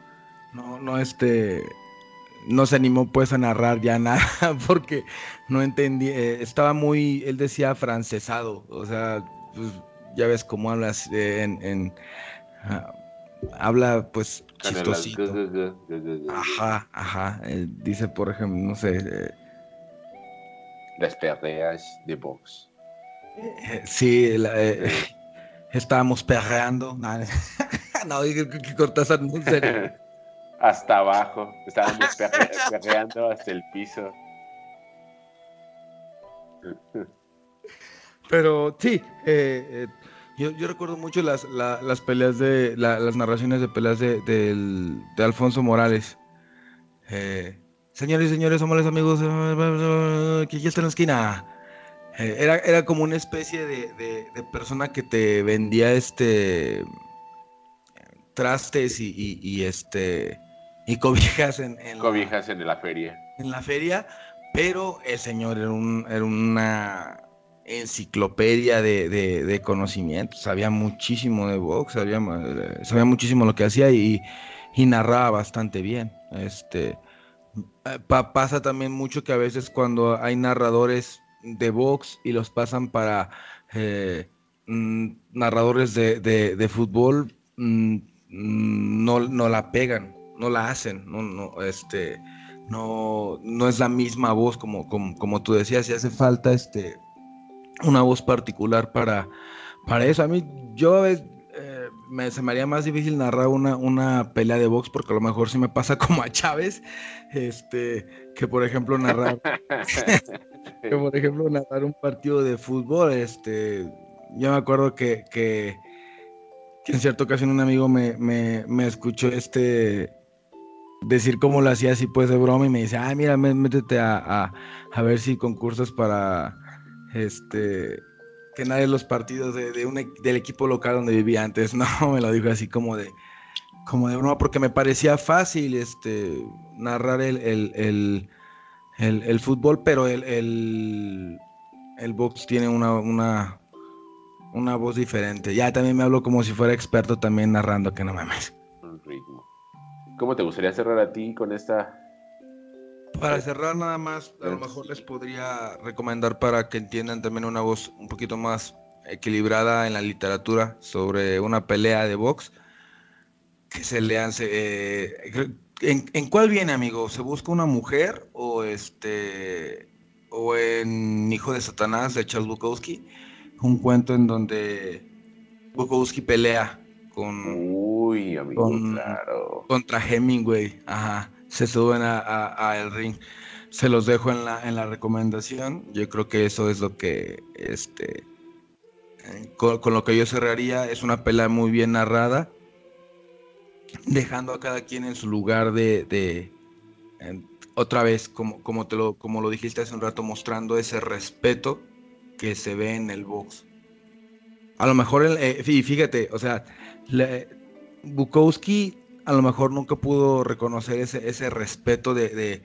no, no, este, no se animó pues a narrar ya nada porque no entendía, eh, estaba muy, él decía francesado, o sea, pues, ya ves cómo hablas eh, en, en uh, habla pues chistosito. Ajá, ajá, eh, dice por ejemplo, no sé. Eh, Las perreas de box. sí, la, estábamos perreando. no, que, que Cortázar no sé. Hasta abajo. Perre perreando hasta el piso. Pero sí, eh, eh, yo, yo, recuerdo mucho las, la, las peleas de la, las narraciones de peleas de, de, Alfonso Morales. Eh, señores y señores, somos los amigos que ya está en la esquina. Era, era como una especie de, de, persona que te vendía este trastes y este y cobijas en, en cobijas la, en la feria. En la feria, pero el señor era, un, era una enciclopedia de, de, de, conocimientos, sabía muchísimo de box, sabía, sabía muchísimo lo que hacía y, y narraba bastante bien. Este, pa, pasa también mucho que a veces cuando hay narradores de box y los pasan para eh, narradores de, de fútbol, no, no la pegan no la hacen, no, no, este, no, no es la misma voz como, como, como tú decías, y hace falta este, una voz particular para, para eso. A mí, yo eh, me, se me haría más difícil narrar una, una pelea de box porque a lo mejor sí me pasa como a Chávez, este, que por ejemplo narrar, que por ejemplo narrar un partido de fútbol, este, yo me acuerdo que, que, en cierta ocasión un amigo me, me, me escuchó este decir cómo lo hacía así pues de broma y me dice, ah, mira, métete a, a, a, ver si concursos para este que nadie los partidos de, de un, del equipo local donde vivía antes. No, me lo dijo así como de como de broma, porque me parecía fácil este narrar el, el, el, el, el fútbol, pero el, el, el box tiene una, una, una voz diferente. Ya también me hablo como si fuera experto también narrando, que no mames. ¿Cómo te gustaría cerrar a ti con esta? Para cerrar nada más, a lo mejor les podría recomendar para que entiendan también una voz un poquito más equilibrada en la literatura sobre una pelea de box que se le hace. Eh, ¿en, ¿en, cuál viene, amigo? ¿Se busca una mujer o este o en Hijo de Satanás de Charles Bukowski? Un cuento en donde Bukowski pelea con, Uy, amigo, con, claro. contra Hemingway, ajá, se suben a, a, a, el ring. Se los dejo en la, en la recomendación. Yo creo que eso es lo que, este, con, con lo que yo cerraría. Es una pelea muy bien narrada, dejando a cada quien en su lugar de, de en, otra vez, como, como, te lo, como lo dijiste hace un rato, mostrando ese respeto que se ve en el box. A lo mejor, el, eh, fíjate, o sea, le, Bukowski a lo mejor nunca pudo reconocer ese, ese respeto de,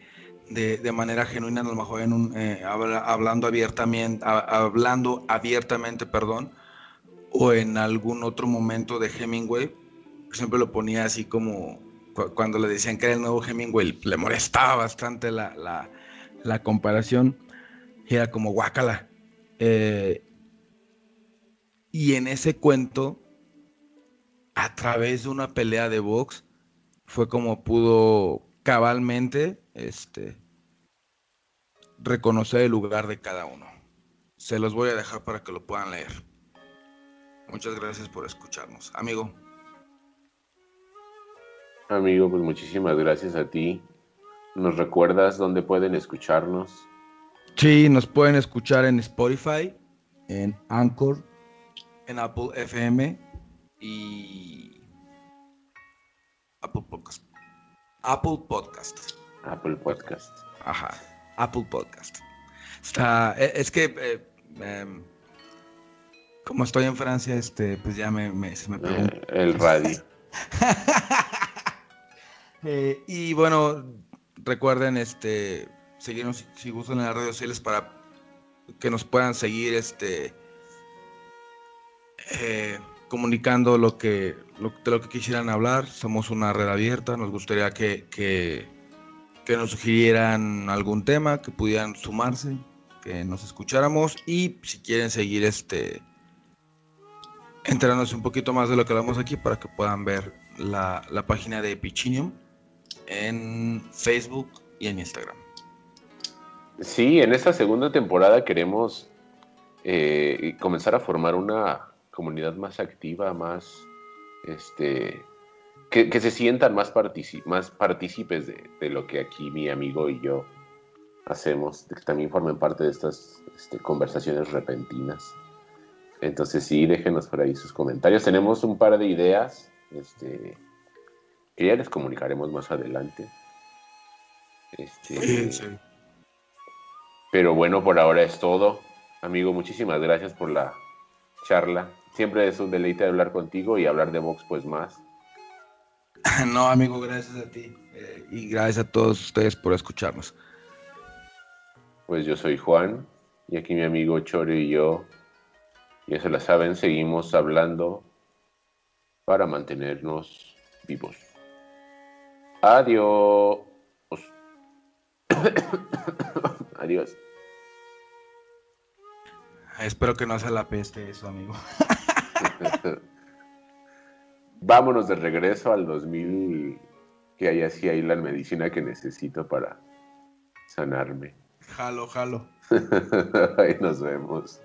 de, manera genuina, a lo mejor en un, eh, hablando abiertamente, hablando abiertamente, perdón, o en algún otro momento de Hemingway, siempre lo ponía así como cuando le decían que era el nuevo Hemingway, le molestaba bastante la, comparación, y era como guácala. Eh, y en ese cuento, a través de una pelea de box, fue como pudo cabalmente este, reconocer el lugar de cada uno. Se los voy a dejar para que lo puedan leer. Muchas gracias por escucharnos. Amigo. Amigo, pues muchísimas gracias a ti. ¿Nos recuerdas dónde pueden escucharnos? Sí, nos pueden escuchar en Spotify, en Anchor, en Apple FM y Apple Podcast. Apple Podcast. Apple Podcast. Ajá, Apple Podcast. Está, e, es que eh, em, como estoy en Francia, este, pues ya me, me, se me pregunta. Eh, el radio. Eh, y bueno, recuerden este seguirnos si gustan en las redes sociales para que nos puedan seguir este eh, comunicando lo que de lo que quisieran hablar. Somos una red abierta. Nos gustaría que, que, nos sugirieran algún tema, que pudieran sumarse, que nos escucháramos y si quieren seguir este enterándose un poquito más de lo que hablamos aquí para que puedan ver la, la página de Pichinium en Facebook y en Instagram. Sí, en esta segunda temporada queremos eh, comenzar a formar una comunidad más activa, más, este, que, se sientan más, más partícipes de, lo que aquí mi amigo y yo hacemos, que también formen parte de estas este, conversaciones repentinas. Entonces sí, déjenos por ahí sus comentarios. Tenemos un par de ideas este, que ya les comunicaremos más adelante. Este, Pero bueno, por ahora es todo. Amigo, muchísimas gracias por la charla. Siempre es un deleite hablar contigo y hablar de Vox pues más. No, amigo, gracias a ti. Eh, y gracias a todos ustedes por escucharnos. Pues yo soy Juan y aquí mi amigo Chore y yo ya se la saben, seguimos hablando para mantenernos vivos. Adiós. Adiós. Espero que no sea la peste eso, amigo. Vámonos de regreso al 2000, que haya así ahí la medicina que necesito para sanarme. Jalo, jalo. ahí nos vemos.